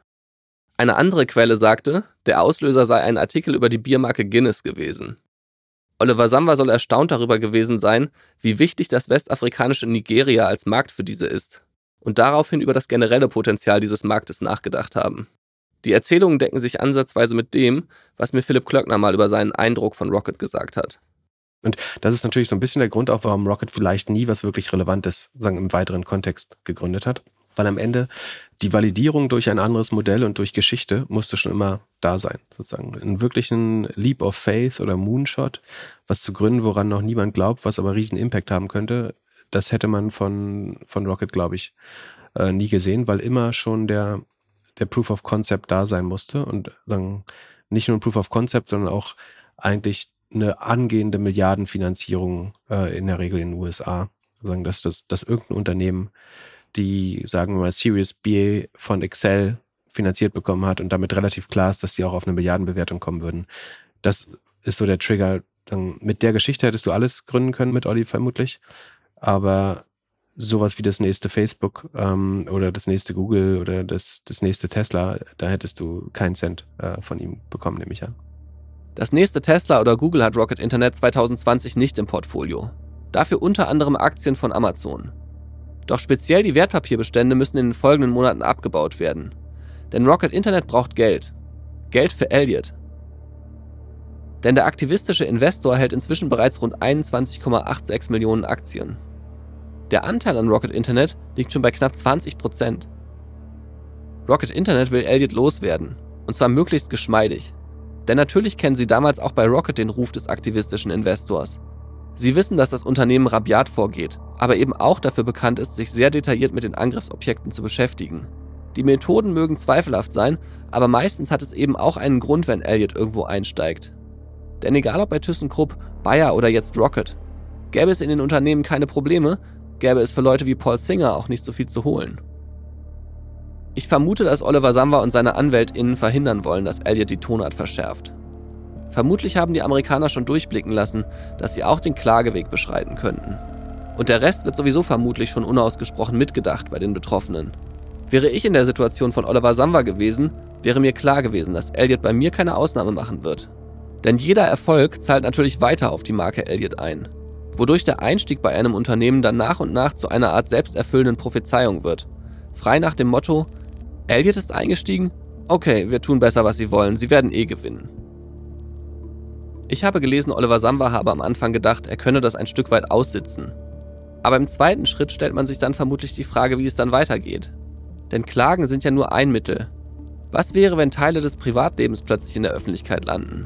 Speaker 2: Eine andere Quelle sagte, der Auslöser sei ein Artikel über die Biermarke Guinness gewesen. Oliver Samba soll erstaunt darüber gewesen sein, wie wichtig das westafrikanische Nigeria als Markt für diese ist und daraufhin über das generelle Potenzial dieses Marktes nachgedacht haben. Die Erzählungen decken sich ansatzweise mit dem, was mir Philipp Klöckner mal über seinen Eindruck von Rocket gesagt hat.
Speaker 7: Und das ist natürlich so ein bisschen der Grund auch, warum Rocket vielleicht nie was wirklich Relevantes, sagen im weiteren Kontext gegründet hat. Weil am Ende die Validierung durch ein anderes Modell und durch Geschichte musste schon immer da sein, sozusagen. Einen wirklichen Leap of Faith oder Moonshot, was zu gründen, woran noch niemand glaubt, was aber riesen Impact haben könnte, das hätte man von, von Rocket, glaube ich, äh, nie gesehen, weil immer schon der, der Proof of Concept da sein musste und sagen, nicht nur ein Proof of Concept, sondern auch eigentlich eine angehende Milliardenfinanzierung äh, in der Regel in den USA. Sagen, dass, dass, dass irgendein Unternehmen die, sagen wir mal, Series B von Excel finanziert bekommen hat und damit relativ klar ist, dass die auch auf eine Milliardenbewertung kommen würden. Das ist so der Trigger. Dann mit der Geschichte hättest du alles gründen können mit Olli vermutlich. Aber sowas wie das nächste Facebook ähm, oder das nächste Google oder das, das nächste Tesla, da hättest du keinen Cent äh, von ihm bekommen, nehme ich an.
Speaker 2: Das nächste Tesla oder Google hat Rocket Internet 2020 nicht im Portfolio. Dafür unter anderem Aktien von Amazon. Doch speziell die Wertpapierbestände müssen in den folgenden Monaten abgebaut werden. Denn Rocket Internet braucht Geld. Geld für Elliot. Denn der aktivistische Investor hält inzwischen bereits rund 21,86 Millionen Aktien. Der Anteil an Rocket Internet liegt schon bei knapp 20 Prozent. Rocket Internet will Elliot loswerden. Und zwar möglichst geschmeidig. Denn natürlich kennen sie damals auch bei Rocket den Ruf des aktivistischen Investors. Sie wissen, dass das Unternehmen rabiat vorgeht, aber eben auch dafür bekannt ist, sich sehr detailliert mit den Angriffsobjekten zu beschäftigen. Die Methoden mögen zweifelhaft sein, aber meistens hat es eben auch einen Grund, wenn Elliot irgendwo einsteigt. Denn egal ob bei ThyssenKrupp, Bayer oder jetzt Rocket, gäbe es in den Unternehmen keine Probleme, gäbe es für Leute wie Paul Singer auch nicht so viel zu holen. Ich vermute, dass Oliver Samba und seine AnwältInnen verhindern wollen, dass Elliot die Tonart verschärft. Vermutlich haben die Amerikaner schon durchblicken lassen, dass sie auch den Klageweg beschreiten könnten. Und der Rest wird sowieso vermutlich schon unausgesprochen mitgedacht bei den Betroffenen. Wäre ich in der Situation von Oliver Samba gewesen, wäre mir klar gewesen, dass Elliot bei mir keine Ausnahme machen wird. Denn jeder Erfolg zahlt natürlich weiter auf die Marke Elliot ein, wodurch der Einstieg bei einem Unternehmen dann nach und nach zu einer Art selbsterfüllenden Prophezeiung wird. Frei nach dem Motto, Elliot ist eingestiegen? Okay, wir tun besser, was sie wollen, sie werden eh gewinnen. Ich habe gelesen, Oliver Samba habe am Anfang gedacht, er könne das ein Stück weit aussitzen. Aber im zweiten Schritt stellt man sich dann vermutlich die Frage, wie es dann weitergeht. Denn Klagen sind ja nur ein Mittel. Was wäre, wenn Teile des Privatlebens plötzlich in der Öffentlichkeit landen?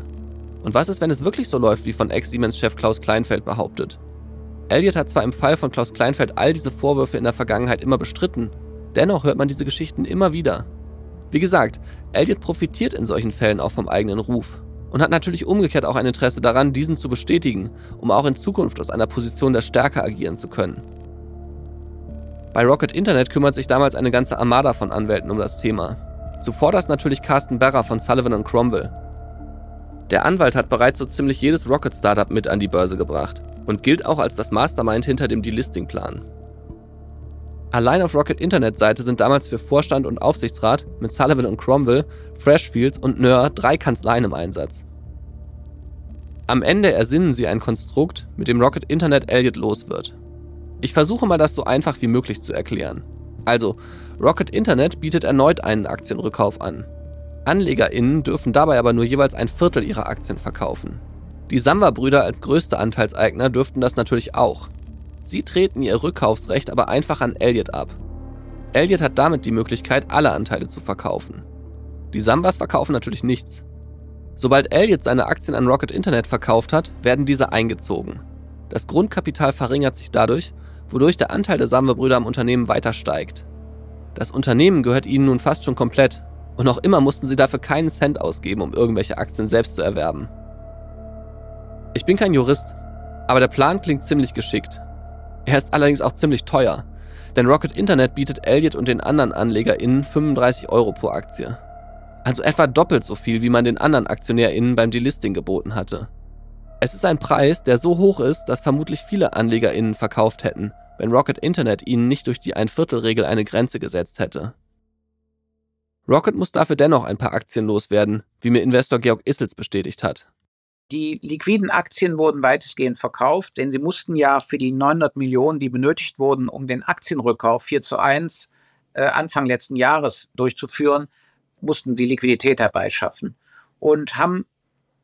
Speaker 2: Und was ist, wenn es wirklich so läuft, wie von Ex-Siemens-Chef Klaus Kleinfeld behauptet? Elliot hat zwar im Fall von Klaus Kleinfeld all diese Vorwürfe in der Vergangenheit immer bestritten, dennoch hört man diese Geschichten immer wieder. Wie gesagt, Elliot profitiert in solchen Fällen auch vom eigenen Ruf und hat natürlich umgekehrt auch ein Interesse daran, diesen zu bestätigen, um auch in Zukunft aus einer Position der Stärke agieren zu können. Bei Rocket Internet kümmert sich damals eine ganze Armada von Anwälten um das Thema. Zuvor das natürlich Carsten Berra von Sullivan Cromwell. Der Anwalt hat bereits so ziemlich jedes Rocket-Startup mit an die Börse gebracht und gilt auch als das Mastermind hinter dem Delisting-Plan. Allein auf Rocket Internet Seite sind damals für Vorstand und Aufsichtsrat mit Sullivan und Cromwell, Freshfields und Nör drei Kanzleien im Einsatz. Am Ende ersinnen sie ein Konstrukt, mit dem Rocket Internet Elliot los wird. Ich versuche mal das so einfach wie möglich zu erklären. Also, Rocket Internet bietet erneut einen Aktienrückkauf an. AnlegerInnen dürfen dabei aber nur jeweils ein Viertel ihrer Aktien verkaufen. Die Samba-Brüder als größte Anteilseigner dürften das natürlich auch, Sie treten ihr Rückkaufsrecht aber einfach an Elliott ab. Elliott hat damit die Möglichkeit, alle Anteile zu verkaufen. Die Sambas verkaufen natürlich nichts. Sobald Elliott seine Aktien an Rocket Internet verkauft hat, werden diese eingezogen. Das Grundkapital verringert sich dadurch, wodurch der Anteil der Samba-Brüder am Unternehmen weiter steigt. Das Unternehmen gehört ihnen nun fast schon komplett und noch immer mussten sie dafür keinen Cent ausgeben, um irgendwelche Aktien selbst zu erwerben. Ich bin kein Jurist, aber der Plan klingt ziemlich geschickt. Er ist allerdings auch ziemlich teuer, denn Rocket Internet bietet Elliott und den anderen AnlegerInnen 35 Euro pro Aktie also etwa doppelt so viel, wie man den anderen AktionärInnen beim Delisting geboten hatte. Es ist ein Preis, der so hoch ist, dass vermutlich viele AnlegerInnen verkauft hätten, wenn Rocket Internet ihnen nicht durch die Ein-Viertel-Regel eine Grenze gesetzt hätte. Rocket muss dafür dennoch ein paar Aktien loswerden, wie mir Investor Georg Issels bestätigt hat.
Speaker 12: Die liquiden Aktien wurden weitestgehend verkauft, denn sie mussten ja für die 900 Millionen, die benötigt wurden, um den Aktienrückkauf 4 zu 1 äh, Anfang letzten Jahres durchzuführen, mussten sie Liquidität herbeischaffen und haben,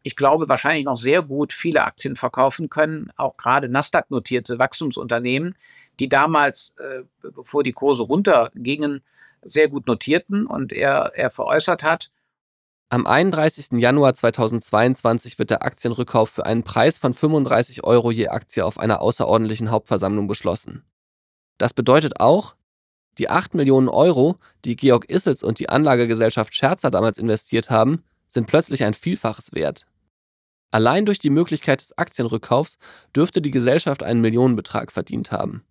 Speaker 12: ich glaube, wahrscheinlich noch sehr gut viele Aktien verkaufen können, auch gerade Nasdaq-notierte Wachstumsunternehmen, die damals, äh, bevor die Kurse runtergingen, sehr gut notierten und er, er veräußert hat.
Speaker 2: Am 31. Januar 2022 wird der Aktienrückkauf für einen Preis von 35 Euro je Aktie auf einer außerordentlichen Hauptversammlung beschlossen. Das bedeutet auch, die 8 Millionen Euro, die Georg Issels und die Anlagegesellschaft Scherzer damals investiert haben, sind plötzlich ein Vielfaches wert. Allein durch die Möglichkeit des Aktienrückkaufs dürfte die Gesellschaft einen Millionenbetrag verdient haben.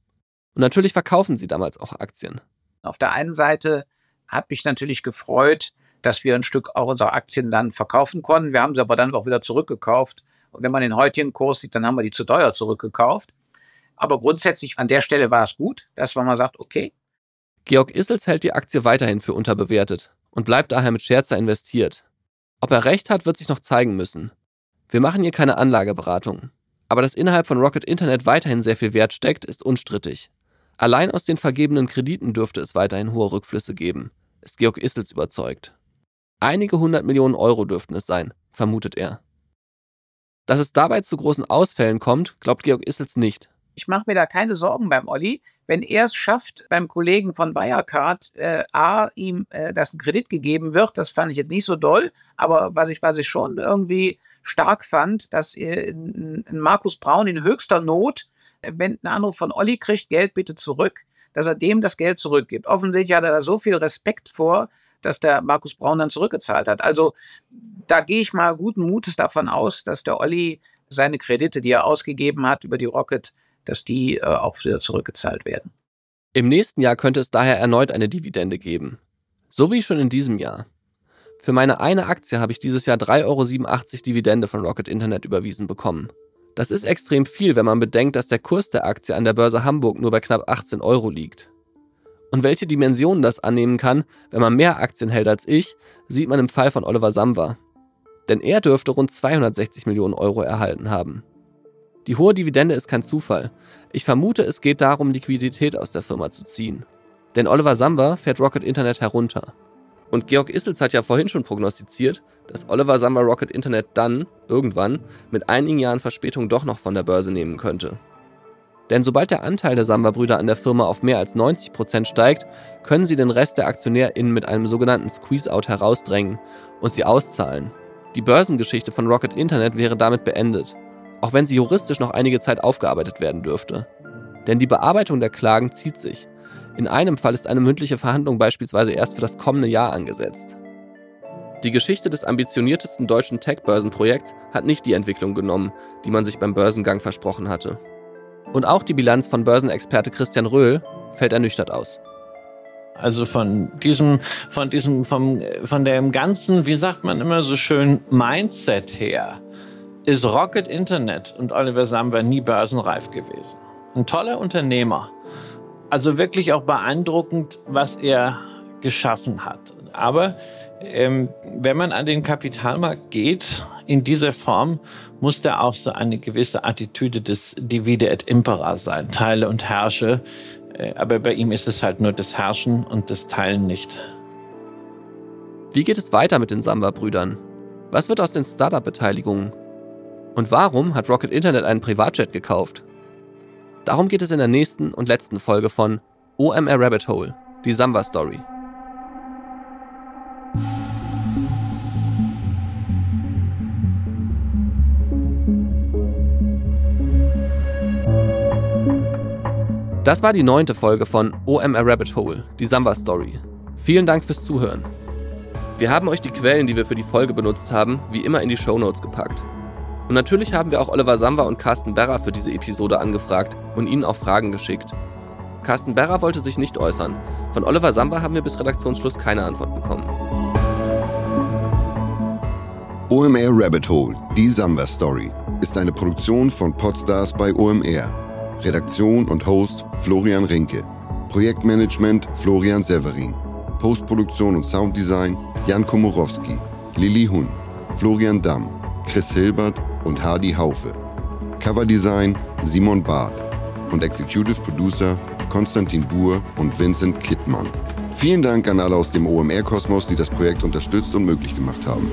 Speaker 2: Und natürlich verkaufen sie damals auch Aktien.
Speaker 12: Auf der einen Seite hat mich natürlich gefreut, dass wir ein Stück auch unserer Aktien dann verkaufen konnten. Wir haben sie aber dann auch wieder zurückgekauft. Und wenn man den heutigen Kurs sieht, dann haben wir die zu teuer zurückgekauft. Aber grundsätzlich an der Stelle war es gut, dass man mal sagt, okay,
Speaker 2: Georg Issels hält die Aktie weiterhin für unterbewertet und bleibt daher mit Scherzer investiert. Ob er recht hat, wird sich noch zeigen müssen. Wir machen hier keine Anlageberatung. Aber dass innerhalb von Rocket Internet weiterhin sehr viel Wert steckt, ist unstrittig. Allein aus den vergebenen Krediten dürfte es weiterhin hohe Rückflüsse geben, ist Georg Issels überzeugt. Einige hundert Millionen Euro dürften es sein, vermutet er. Dass es dabei zu großen Ausfällen kommt, glaubt Georg Issels nicht.
Speaker 12: Ich mache mir da keine Sorgen beim Olli, wenn er es schafft, beim Kollegen von Wirecard, äh, A, ihm äh, das ein Kredit gegeben wird, das fand ich jetzt nicht so doll, aber was ich, was ich schon irgendwie stark fand, dass äh, Markus Braun in höchster Not, wenn ein Anruf von Olli kriegt, Geld bitte zurück, dass er dem das Geld zurückgibt. Offensichtlich hat er da so viel Respekt vor, dass der Markus Braun dann zurückgezahlt hat. Also da gehe ich mal guten Mutes davon aus, dass der Olli seine Kredite, die er ausgegeben hat über die Rocket, dass die äh, auch wieder zurückgezahlt werden.
Speaker 2: Im nächsten Jahr könnte es daher erneut eine Dividende geben. So wie schon in diesem Jahr. Für meine eine Aktie habe ich dieses Jahr 3,87 Euro Dividende von Rocket Internet überwiesen bekommen. Das ist extrem viel, wenn man bedenkt, dass der Kurs der Aktie an der Börse Hamburg nur bei knapp 18 Euro liegt. Und welche Dimensionen das annehmen kann, wenn man mehr Aktien hält als ich, sieht man im Fall von Oliver Samwer. Denn er dürfte rund 260 Millionen Euro erhalten haben. Die hohe Dividende ist kein Zufall. Ich vermute, es geht darum, Liquidität aus der Firma zu ziehen. Denn Oliver Samba fährt Rocket Internet herunter. Und Georg Issels hat ja vorhin schon prognostiziert, dass Oliver Samba Rocket Internet dann, irgendwann, mit einigen Jahren Verspätung doch noch von der Börse nehmen könnte. Denn sobald der Anteil der Samba-Brüder an der Firma auf mehr als 90% steigt, können sie den Rest der AktionärInnen mit einem sogenannten Squeeze-Out herausdrängen und sie auszahlen. Die Börsengeschichte von Rocket Internet wäre damit beendet auch wenn sie juristisch noch einige Zeit aufgearbeitet werden dürfte. Denn die Bearbeitung der Klagen zieht sich. In einem Fall ist eine mündliche Verhandlung beispielsweise erst für das kommende Jahr angesetzt. Die Geschichte des ambitioniertesten deutschen Tech-Börsenprojekts hat nicht die Entwicklung genommen, die man sich beim Börsengang versprochen hatte. Und auch die Bilanz von Börsenexperte Christian Röhl fällt ernüchtert aus.
Speaker 11: Also von diesem, von diesem, vom, von dem ganzen, wie sagt man immer so schön, Mindset her, ist Rocket Internet und Oliver Samba nie börsenreif gewesen. Ein toller Unternehmer. Also wirklich auch beeindruckend, was er geschaffen hat. Aber ähm, wenn man an den Kapitalmarkt geht, in dieser Form, muss da auch so eine gewisse Attitüde des Divide et Impera sein, teile und herrsche. Äh, aber bei ihm ist es halt nur das Herrschen und das Teilen nicht.
Speaker 2: Wie geht es weiter mit den Samba-Brüdern? Was wird aus den Startup-Beteiligungen? Und warum hat Rocket Internet einen Privatjet gekauft? Darum geht es in der nächsten und letzten Folge von OMR Rabbit Hole, die Samba Story. Das war die neunte Folge von OMR Rabbit Hole, die Samba Story. Vielen Dank fürs Zuhören. Wir haben euch die Quellen, die wir für die Folge benutzt haben, wie immer in die Show Notes gepackt. Und natürlich haben wir auch Oliver Samba und Carsten Berra für diese Episode angefragt und ihnen auch Fragen geschickt. Carsten Berra wollte sich nicht äußern. Von Oliver Samba haben wir bis Redaktionsschluss keine Antwort bekommen.
Speaker 5: OMR Rabbit Hole, die Samba Story, ist eine Produktion von Podstars bei OMR. Redaktion und Host Florian Rinke. Projektmanagement Florian Severin. Postproduktion und Sounddesign Jan Komorowski, Lilly Hun, Florian Damm, Chris Hilbert und Hardy Haufe. Coverdesign Simon Barth und Executive Producer Konstantin Buhr und Vincent Kittmann. Vielen Dank an alle aus dem OMR-Kosmos, die das Projekt unterstützt und möglich gemacht haben.